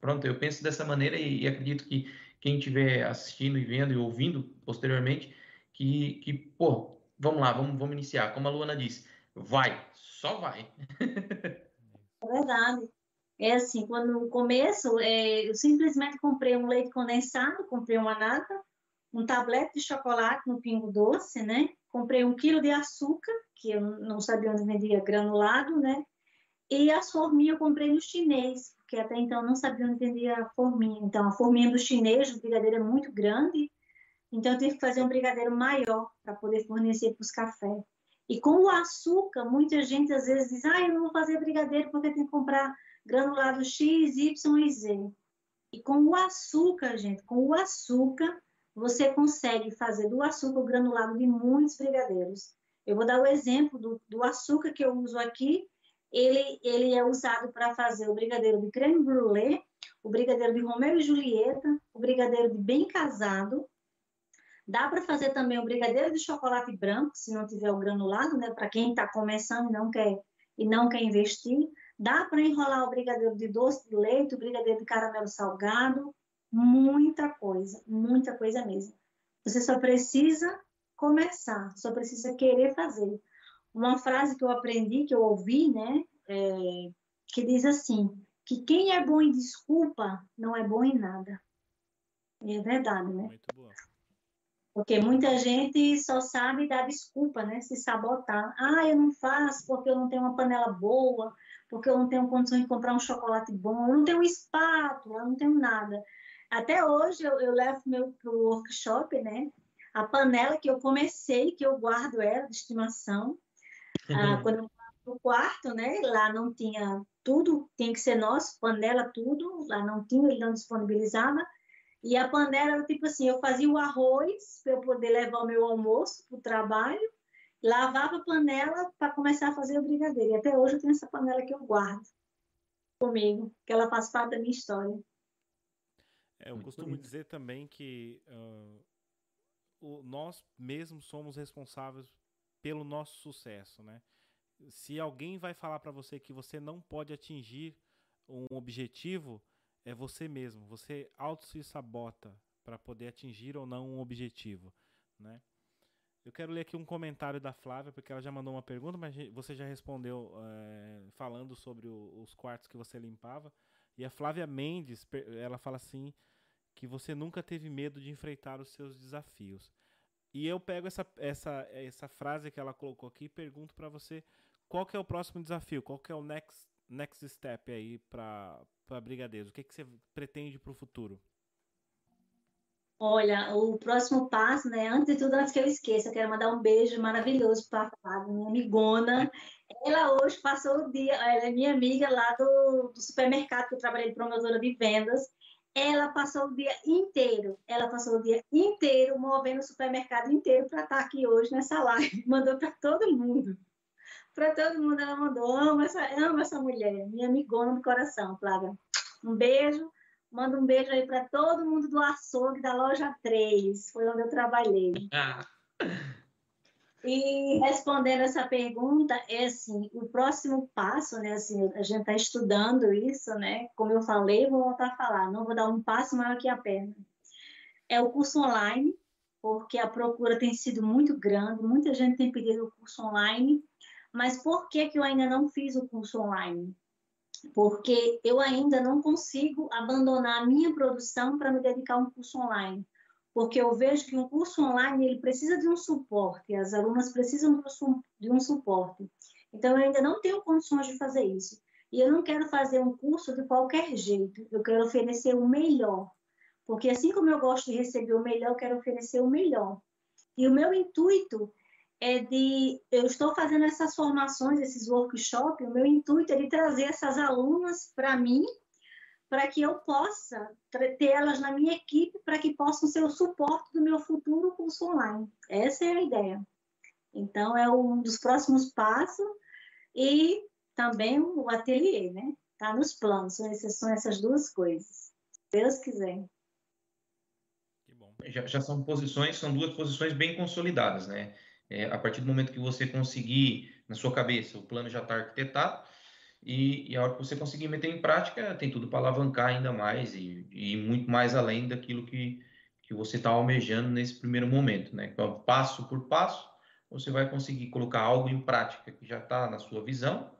pronto, eu penso dessa maneira e, e acredito que quem estiver assistindo e vendo e ouvindo posteriormente, que, que pô, vamos lá, vamos, vamos iniciar. Como a Luana disse, vai, só vai. É verdade. É assim, quando no começo, é, eu simplesmente comprei um leite condensado, comprei uma nata, um tablete de chocolate no Pingo Doce, né? Comprei um quilo de açúcar, que eu não sabia onde vendia granulado, né? E as forminhas eu comprei no chinês, porque até então não sabia onde vendia forminha. Então, a forminha do chinês, do brigadeiro, é muito grande, então eu tive que fazer um brigadeiro maior para poder fornecer para os cafés. E com o açúcar, muita gente às vezes diz, ah, eu não vou fazer brigadeiro porque tem que comprar granulado X, Y e Z. E com o açúcar, gente, com o açúcar, você consegue fazer do açúcar o granulado de muitos brigadeiros. Eu vou dar o exemplo do, do açúcar que eu uso aqui. Ele, ele é usado para fazer o brigadeiro de creme brulee, o brigadeiro de Romeu e Julieta, o brigadeiro de bem casado. Dá para fazer também o brigadeiro de chocolate branco, se não tiver o granulado, né? Para quem está começando e não quer e não quer investir. Dá para enrolar o brigadeiro de doce de leite, o brigadeiro de caramelo salgado, muita coisa, muita coisa mesmo. Você só precisa começar, só precisa querer fazer. Uma frase que eu aprendi, que eu ouvi, né, é, que diz assim, que quem é bom em desculpa não é bom em nada. É verdade, né? Muito boa. Porque muita gente só sabe dar desculpa, né? Se sabotar. Ah, eu não faço porque eu não tenho uma panela boa, porque eu não tenho condições de comprar um chocolate bom, eu não tenho espátula, eu não tenho nada. Até hoje eu, eu levo meu para o workshop, né? A panela que eu comecei, que eu guardo ela de estimação. Ah, uhum. quando eu no quarto, né? Lá não tinha tudo, tinha que ser nosso, panela, tudo. Lá não tinha, ele não disponibilizava. E a panela, tipo assim, eu fazia o arroz para eu poder levar o meu almoço para o trabalho, lavava a panela para começar a fazer o brigadeiro. E até hoje eu tenho essa panela que eu guardo comigo, que ela faz parte da minha história. É, eu costumo dizer também que uh, o, nós mesmos somos responsáveis pelo nosso sucesso, né? Se alguém vai falar para você que você não pode atingir um objetivo, é você mesmo. Você auto se sabota para poder atingir ou não um objetivo, né? Eu quero ler aqui um comentário da Flávia, porque ela já mandou uma pergunta, mas você já respondeu é, falando sobre o, os quartos que você limpava. E a Flávia Mendes, ela fala assim que você nunca teve medo de enfrentar os seus desafios. E eu pego essa, essa, essa frase que ela colocou aqui e pergunto para você qual que é o próximo desafio, qual que é o next, next step aí para Brigadeiros? O que, que você pretende para o futuro? Olha, o próximo passo, né? Antes de tudo, antes que eu esqueça, eu quero mandar um beijo maravilhoso para a minha amigona. Ela hoje passou o dia, ela é minha amiga lá do, do supermercado que eu trabalhei de promotora de vendas. Ela passou o dia inteiro, ela passou o dia inteiro movendo o supermercado inteiro para estar tá aqui hoje nessa live. Mandou para todo mundo. Para todo mundo ela mandou. Amo essa, amo essa mulher, minha amigona do coração, Flávia. Um beijo Manda um beijo aí para todo mundo do açougue da loja 3, foi onde eu trabalhei. E respondendo essa pergunta, é assim, o próximo passo, né, assim, a gente está estudando isso, né, como eu falei, vou voltar a falar, não vou dar um passo maior que a perna. É o curso online, porque a procura tem sido muito grande, muita gente tem pedido o curso online, mas por que, que eu ainda não fiz o curso online? porque eu ainda não consigo abandonar a minha produção para me dedicar a um curso online, porque eu vejo que um curso online ele precisa de um suporte, as alunas precisam de um suporte. Então eu ainda não tenho condições de fazer isso. E eu não quero fazer um curso de qualquer jeito, eu quero oferecer o melhor. Porque assim como eu gosto de receber o melhor, eu quero oferecer o melhor. E o meu intuito é de eu estou fazendo essas formações, esses workshops, o meu intuito é de trazer essas alunas para mim, para que eu possa ter elas na minha equipe, para que possam ser o suporte do meu futuro curso online. Essa é a ideia. Então, é um dos próximos passos e também o ateliê, né? Está nos planos, são essas, são essas duas coisas. Se Deus quiser. Já, já são posições, são duas posições bem consolidadas, né? É, a partir do momento que você conseguir, na sua cabeça, o plano já está arquitetado, e, e, a hora que você conseguir meter em prática, tem tudo para alavancar ainda mais e, e, muito mais além daquilo que, que você está almejando nesse primeiro momento, né? Então, passo por passo, você vai conseguir colocar algo em prática que já está na sua visão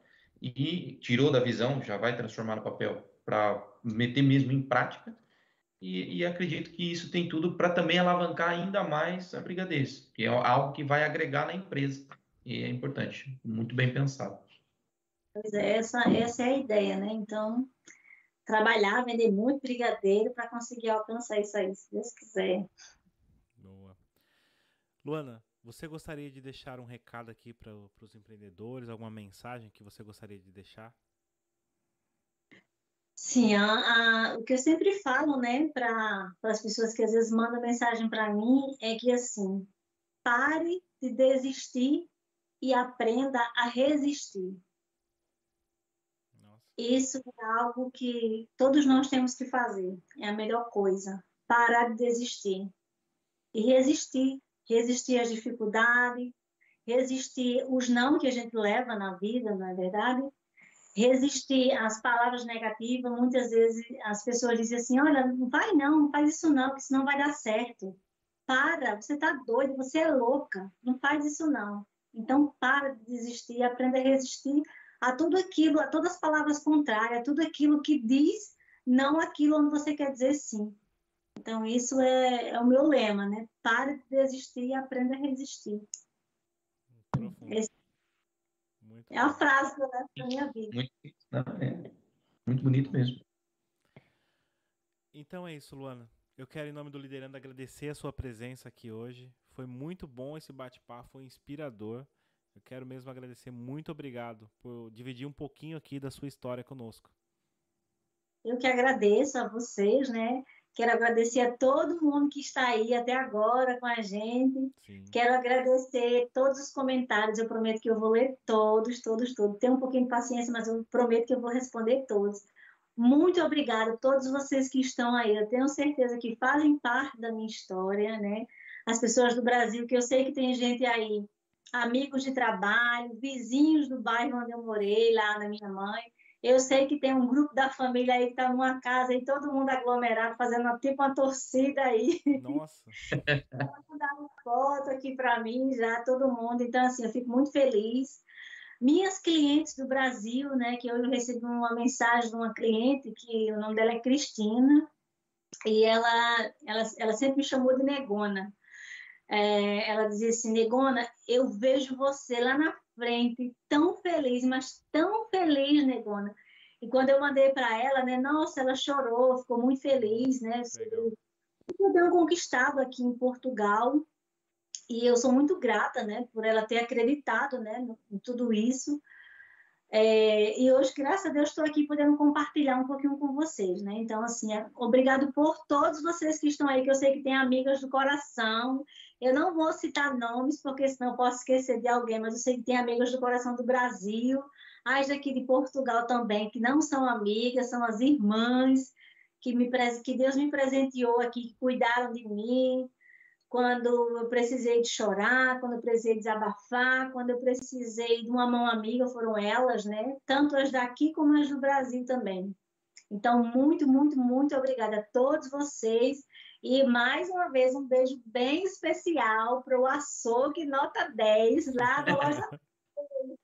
e tirou da visão, já vai transformar no papel para meter mesmo em prática e, e, acredito que isso tem tudo para também alavancar ainda mais a brigadez, que é algo que vai agregar na empresa. E é importante, muito bem pensado. Pois é, essa, essa é a ideia, né? Então, trabalhar, vender muito brigadeiro para conseguir alcançar isso aí, se Deus quiser. Boa. Luana, você gostaria de deixar um recado aqui para os empreendedores, alguma mensagem que você gostaria de deixar? Sim, a, a, o que eu sempre falo, né, para as pessoas que às vezes mandam mensagem para mim é que assim, pare de desistir e aprenda a resistir. Isso é algo que todos nós temos que fazer. É a melhor coisa. Parar de desistir e resistir, resistir às dificuldades, resistir os não que a gente leva na vida, não é verdade? resistir às palavras negativas. Muitas vezes as pessoas dizem assim: olha, não vai não, não faz isso não, que isso não vai dar certo. Para, você está doido, você é louca, não faz isso não. Então, para de desistir, aprenda a resistir a tudo aquilo, a todas as palavras contrárias, a tudo aquilo que diz não aquilo onde você quer dizer sim. Então, isso é, é o meu lema, né? Pare de desistir e aprenda a resistir. Esse é a frase né, da minha vida. Muito, é, muito bonito mesmo. Então é isso, Luana. Eu quero, em nome do Liderando, agradecer a sua presença aqui hoje. Foi muito bom esse bate-papo, foi inspirador. Eu quero mesmo agradecer. Muito obrigado por dividir um pouquinho aqui da sua história conosco. Eu que agradeço a vocês, né? Quero agradecer a todo mundo que está aí até agora com a gente. Sim. Quero agradecer todos os comentários. Eu prometo que eu vou ler todos, todos, todos. Tenho um pouquinho de paciência, mas eu prometo que eu vou responder todos. Muito obrigada a todos vocês que estão aí. Eu tenho certeza que fazem parte da minha história, né? As pessoas do Brasil, que eu sei que tem gente aí, amigos de trabalho, vizinhos do bairro onde eu morei, lá na minha mãe. Eu sei que tem um grupo da família aí que está numa casa e todo mundo aglomerado, fazendo uma, tipo uma torcida aí. Nossa! dar uma foto aqui para mim já, todo mundo. Então, assim, eu fico muito feliz. Minhas clientes do Brasil, né, que eu recebi uma mensagem de uma cliente, que o nome dela é Cristina, e ela, ela, ela sempre me chamou de negona. É, ela dizia assim, Negona, eu vejo você lá na frente, tão feliz, mas tão feliz, Negona. E quando eu mandei para ela, né, nossa, ela chorou, ficou muito feliz, né? Eu tenho conquistado aqui em Portugal e eu sou muito grata, né, por ela ter acreditado, né, em tudo isso. É, e hoje, graças a Deus, estou aqui podendo compartilhar um pouquinho com vocês, né? Então, assim, é, obrigado por todos vocês que estão aí, que eu sei que tem amigas do coração. Eu não vou citar nomes, porque senão posso esquecer de alguém, mas eu sei que tem amigas do coração do Brasil, as daqui de Portugal também, que não são amigas, são as irmãs, que, me, que Deus me presenteou aqui, que cuidaram de mim, quando eu precisei de chorar, quando eu precisei desabafar, quando eu precisei de uma mão amiga, foram elas, né? Tanto as daqui como as do Brasil também. Então, muito, muito, muito obrigada a todos vocês. E mais uma vez, um beijo bem especial para o Açougue Nota 10, lá da loja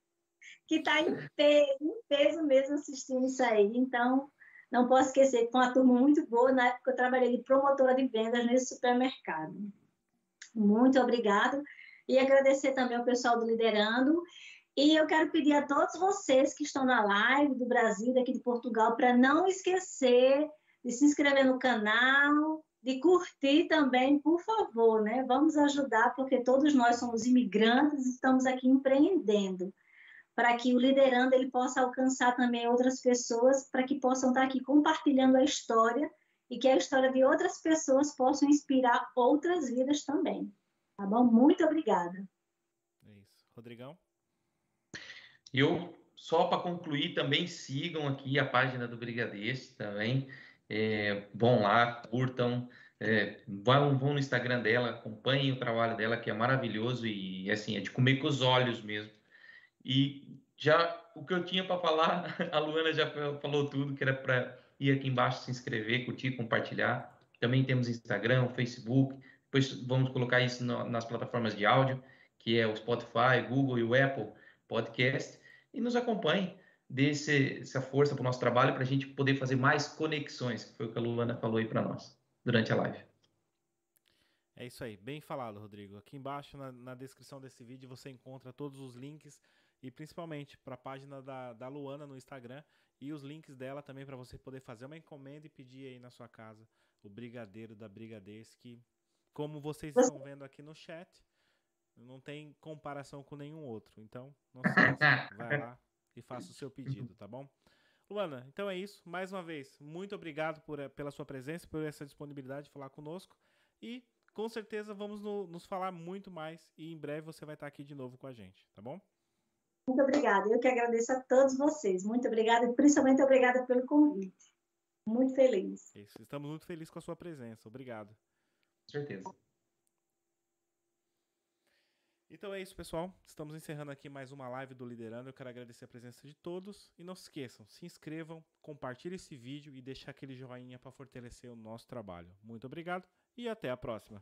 que está em peso, em peso mesmo assistindo isso aí. Então, não posso esquecer que foi uma turma muito boa. Na época, eu trabalhei de promotora de vendas nesse supermercado. Muito obrigado. E agradecer também ao pessoal do Liderando. E eu quero pedir a todos vocês que estão na live do Brasil, daqui de Portugal, para não esquecer de se inscrever no canal, de curtir também, por favor, né? Vamos ajudar, porque todos nós somos imigrantes e estamos aqui empreendendo, para que o Liderando ele possa alcançar também outras pessoas, para que possam estar aqui compartilhando a história e que a história de outras pessoas possa inspirar outras vidas também. Tá bom? Muito obrigada. É isso. Rodrigão? Eu, só para concluir, também sigam aqui a página do Brigadeiros também. É, vão lá, curtam, é, vão, vão no Instagram dela, acompanhem o trabalho dela, que é maravilhoso e assim, é de comer com os olhos mesmo. E já o que eu tinha para falar, a Luana já falou tudo, que era para ir aqui embaixo se inscrever, curtir, compartilhar. Também temos Instagram, Facebook. Depois vamos colocar isso no, nas plataformas de áudio, que é o Spotify, Google e o Apple Podcast. E nos acompanhe, dê esse, essa força para o nosso trabalho, para a gente poder fazer mais conexões, que foi o que a Luana falou aí para nós durante a live. É isso aí, bem falado, Rodrigo. Aqui embaixo na, na descrição desse vídeo você encontra todos os links e principalmente para a página da, da Luana no Instagram e os links dela também para você poder fazer uma encomenda e pedir aí na sua casa o brigadeiro da Brigadeiros, que, como vocês estão vendo aqui no chat, não tem comparação com nenhum outro. Então, não se vai lá e faça o seu pedido, tá bom? Luana, então é isso. Mais uma vez, muito obrigado por, eh, pela sua presença, por essa disponibilidade de falar conosco. E com certeza vamos no, nos falar muito mais e em breve você vai estar aqui de novo com a gente, tá bom? Muito obrigada. Eu que agradeço a todos vocês. Muito obrigada e principalmente obrigada pelo convite. Muito feliz. Isso. Estamos muito felizes com a sua presença. Obrigado. Com certeza. Então é isso, pessoal. Estamos encerrando aqui mais uma live do Liderando. Eu quero agradecer a presença de todos. E não se esqueçam, se inscrevam, compartilhem esse vídeo e deixem aquele joinha para fortalecer o nosso trabalho. Muito obrigado e até a próxima.